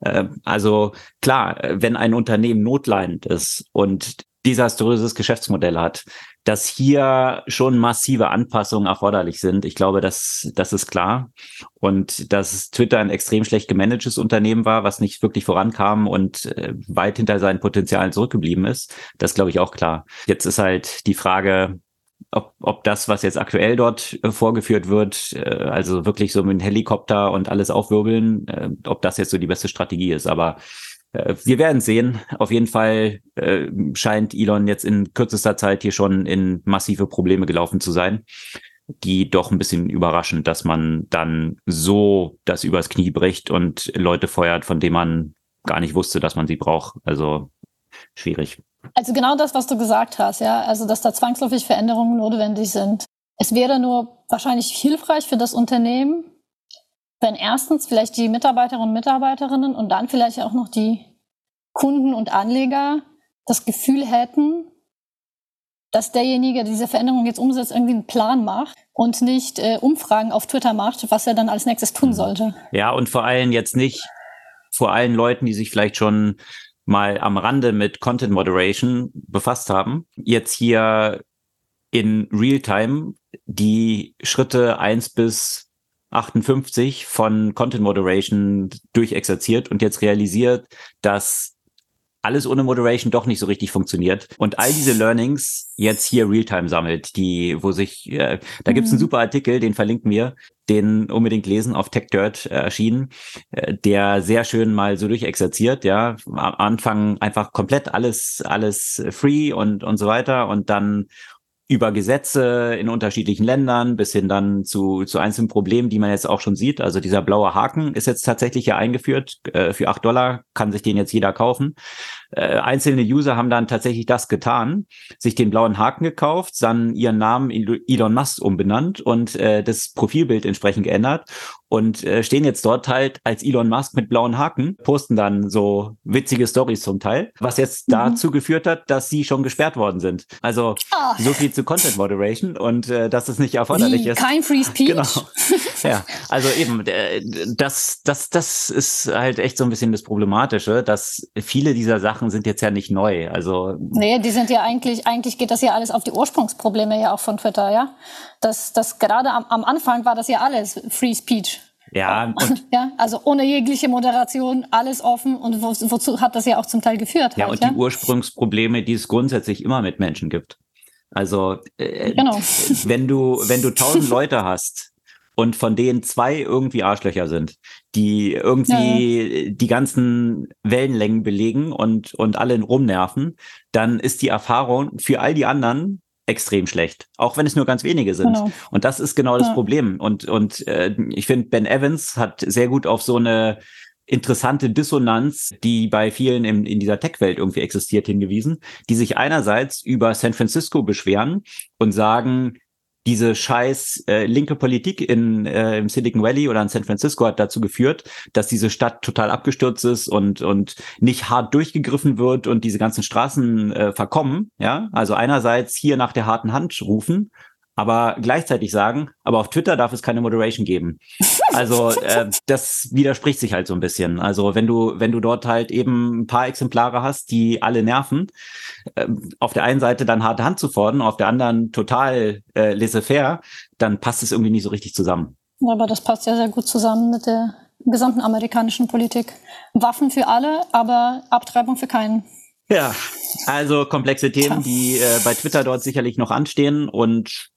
Äh, also klar, wenn ein Unternehmen notleidend ist und desaströses Geschäftsmodell hat, dass hier schon massive Anpassungen erforderlich sind. Ich glaube, das, das ist klar. Und dass Twitter ein extrem schlecht gemanagtes Unternehmen war, was nicht wirklich vorankam und äh, weit hinter seinen Potenzialen zurückgeblieben ist, das glaube ich auch klar. Jetzt ist halt die Frage, ob, ob das, was jetzt aktuell dort äh, vorgeführt wird, äh, also wirklich so mit einem Helikopter und alles aufwirbeln, ob das jetzt so die beste Strategie ist. Aber wir werden sehen. Auf jeden Fall äh, scheint Elon jetzt in kürzester Zeit hier schon in massive Probleme gelaufen zu sein, die doch ein bisschen überraschend, dass man dann so das übers Knie bricht und Leute feuert, von denen man gar nicht wusste, dass man sie braucht. Also schwierig. Also genau das, was du gesagt hast, ja, also dass da zwangsläufig Veränderungen notwendig sind. Es wäre nur wahrscheinlich hilfreich für das Unternehmen, wenn erstens vielleicht die Mitarbeiterinnen und Mitarbeiterinnen und dann vielleicht auch noch die Kunden und Anleger das Gefühl hätten, dass derjenige, der diese Veränderung jetzt umsetzt, irgendwie einen Plan macht und nicht äh, Umfragen auf Twitter macht, was er dann als nächstes tun sollte. Ja, und vor allem jetzt nicht vor allen Leuten, die sich vielleicht schon mal am Rande mit Content Moderation befasst haben, jetzt hier in Realtime die Schritte eins bis 58 von Content Moderation durchexerziert und jetzt realisiert, dass alles ohne Moderation doch nicht so richtig funktioniert und all diese Learnings jetzt hier Realtime sammelt, die, wo sich, äh, da gibt's einen mhm. super Artikel, den verlinken wir, den unbedingt lesen, auf TechDirt äh, erschienen, äh, der sehr schön mal so durchexerziert, ja, am Anfang einfach komplett alles, alles free und, und so weiter und dann über Gesetze in unterschiedlichen Ländern bis hin dann zu, zu einzelnen Problemen, die man jetzt auch schon sieht. Also dieser blaue Haken ist jetzt tatsächlich ja eingeführt. Äh, für acht Dollar kann sich den jetzt jeder kaufen. Äh, einzelne User haben dann tatsächlich das getan, sich den blauen Haken gekauft, dann ihren Namen Elon Musk umbenannt und äh, das Profilbild entsprechend geändert und äh, stehen jetzt dort halt als Elon Musk mit blauen Haken, posten dann so witzige Stories zum Teil, was jetzt mhm. dazu geführt hat, dass sie schon gesperrt worden sind. Also oh. so viel zu Content Moderation und äh, dass es nicht erforderlich Wie, ist. Kein Free Speech. Genau. ja, also eben äh, das das das ist halt echt so ein bisschen das problematische, dass viele dieser Sachen sind jetzt ja nicht neu. Also Nee, die sind ja eigentlich eigentlich geht das ja alles auf die Ursprungsprobleme ja auch von Twitter, ja? Das das gerade am, am Anfang war das ja alles Free Speech. Ja, ja, also ohne jegliche Moderation, alles offen und wo, wozu hat das ja auch zum Teil geführt. Ja, halt, und ja? die Ursprungsprobleme, die es grundsätzlich immer mit Menschen gibt. Also äh, genau. wenn du wenn du tausend Leute hast und von denen zwei irgendwie Arschlöcher sind, die irgendwie ja. die ganzen Wellenlängen belegen und und alle rumnerven, dann ist die Erfahrung für all die anderen extrem schlecht, auch wenn es nur ganz wenige sind. Genau. Und das ist genau das ja. Problem. Und, und äh, ich finde, Ben Evans hat sehr gut auf so eine interessante Dissonanz, die bei vielen in, in dieser Tech-Welt irgendwie existiert, hingewiesen, die sich einerseits über San Francisco beschweren und sagen, diese scheiß äh, linke Politik in äh, im Silicon Valley oder in San Francisco hat dazu geführt, dass diese Stadt total abgestürzt ist und und nicht hart durchgegriffen wird und diese ganzen Straßen äh, verkommen, ja? Also einerseits hier nach der harten Hand rufen aber gleichzeitig sagen, aber auf Twitter darf es keine Moderation geben. Also äh, das widerspricht sich halt so ein bisschen. Also wenn du wenn du dort halt eben ein paar Exemplare hast, die alle nerven, äh, auf der einen Seite dann harte Hand zu fordern, auf der anderen total äh, laissez-faire, dann passt es irgendwie nicht so richtig zusammen. Ja, aber das passt ja sehr gut zusammen mit der gesamten amerikanischen Politik. Waffen für alle, aber Abtreibung für keinen. Ja, also komplexe Themen, die äh, bei Twitter dort sicherlich noch anstehen und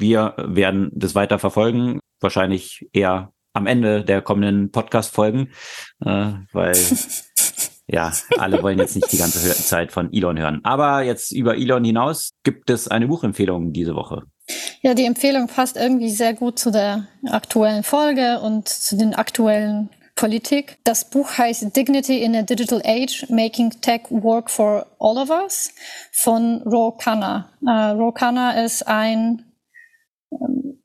wir werden das weiter verfolgen, wahrscheinlich eher am Ende der kommenden Podcast-Folgen, äh, weil ja, alle wollen jetzt nicht die ganze Zeit von Elon hören. Aber jetzt über Elon hinaus gibt es eine Buchempfehlung diese Woche. Ja, die Empfehlung passt irgendwie sehr gut zu der aktuellen Folge und zu den aktuellen Politik. Das Buch heißt Dignity in a Digital Age, Making Tech Work for All of Us von Ro Khanna. Uh, Ro Khanna ist ein ähm,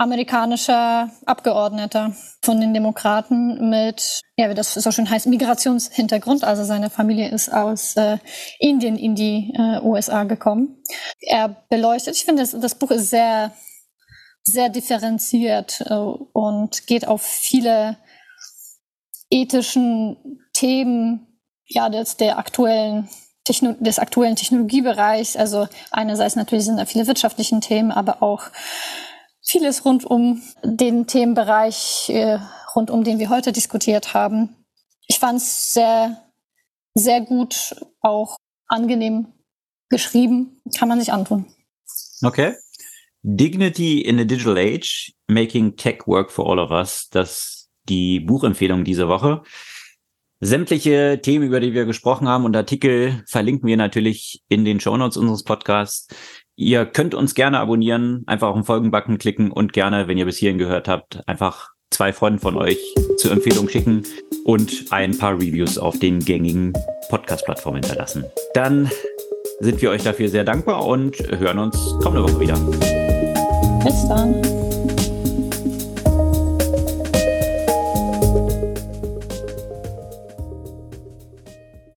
amerikanischer Abgeordneter von den Demokraten mit, ja, wie das so schön heißt, Migrationshintergrund. Also seine Familie ist aus äh, Indien in die äh, USA gekommen. Er beleuchtet, ich finde, das, das Buch ist sehr, sehr differenziert äh, und geht auf viele ethischen Themen ja, des, der aktuellen Techno des aktuellen Technologiebereichs. Also einerseits natürlich sind da viele wirtschaftliche Themen, aber auch vieles rund um den Themenbereich, äh, rund um den wir heute diskutiert haben. Ich fand es sehr, sehr gut, auch angenehm geschrieben. Kann man sich antun. Okay. Dignity in a Digital Age, Making Tech Work for All of Us. Das die Buchempfehlung diese Woche. Sämtliche Themen, über die wir gesprochen haben und Artikel verlinken wir natürlich in den Shownotes unseres Podcasts. Ihr könnt uns gerne abonnieren, einfach auf den Folgen-Button klicken und gerne, wenn ihr bis hierhin gehört habt, einfach zwei Freunden von euch zur Empfehlung schicken und ein paar Reviews auf den gängigen Podcast-Plattformen hinterlassen. Dann sind wir euch dafür sehr dankbar und hören uns kommende Woche wieder. Bis dann.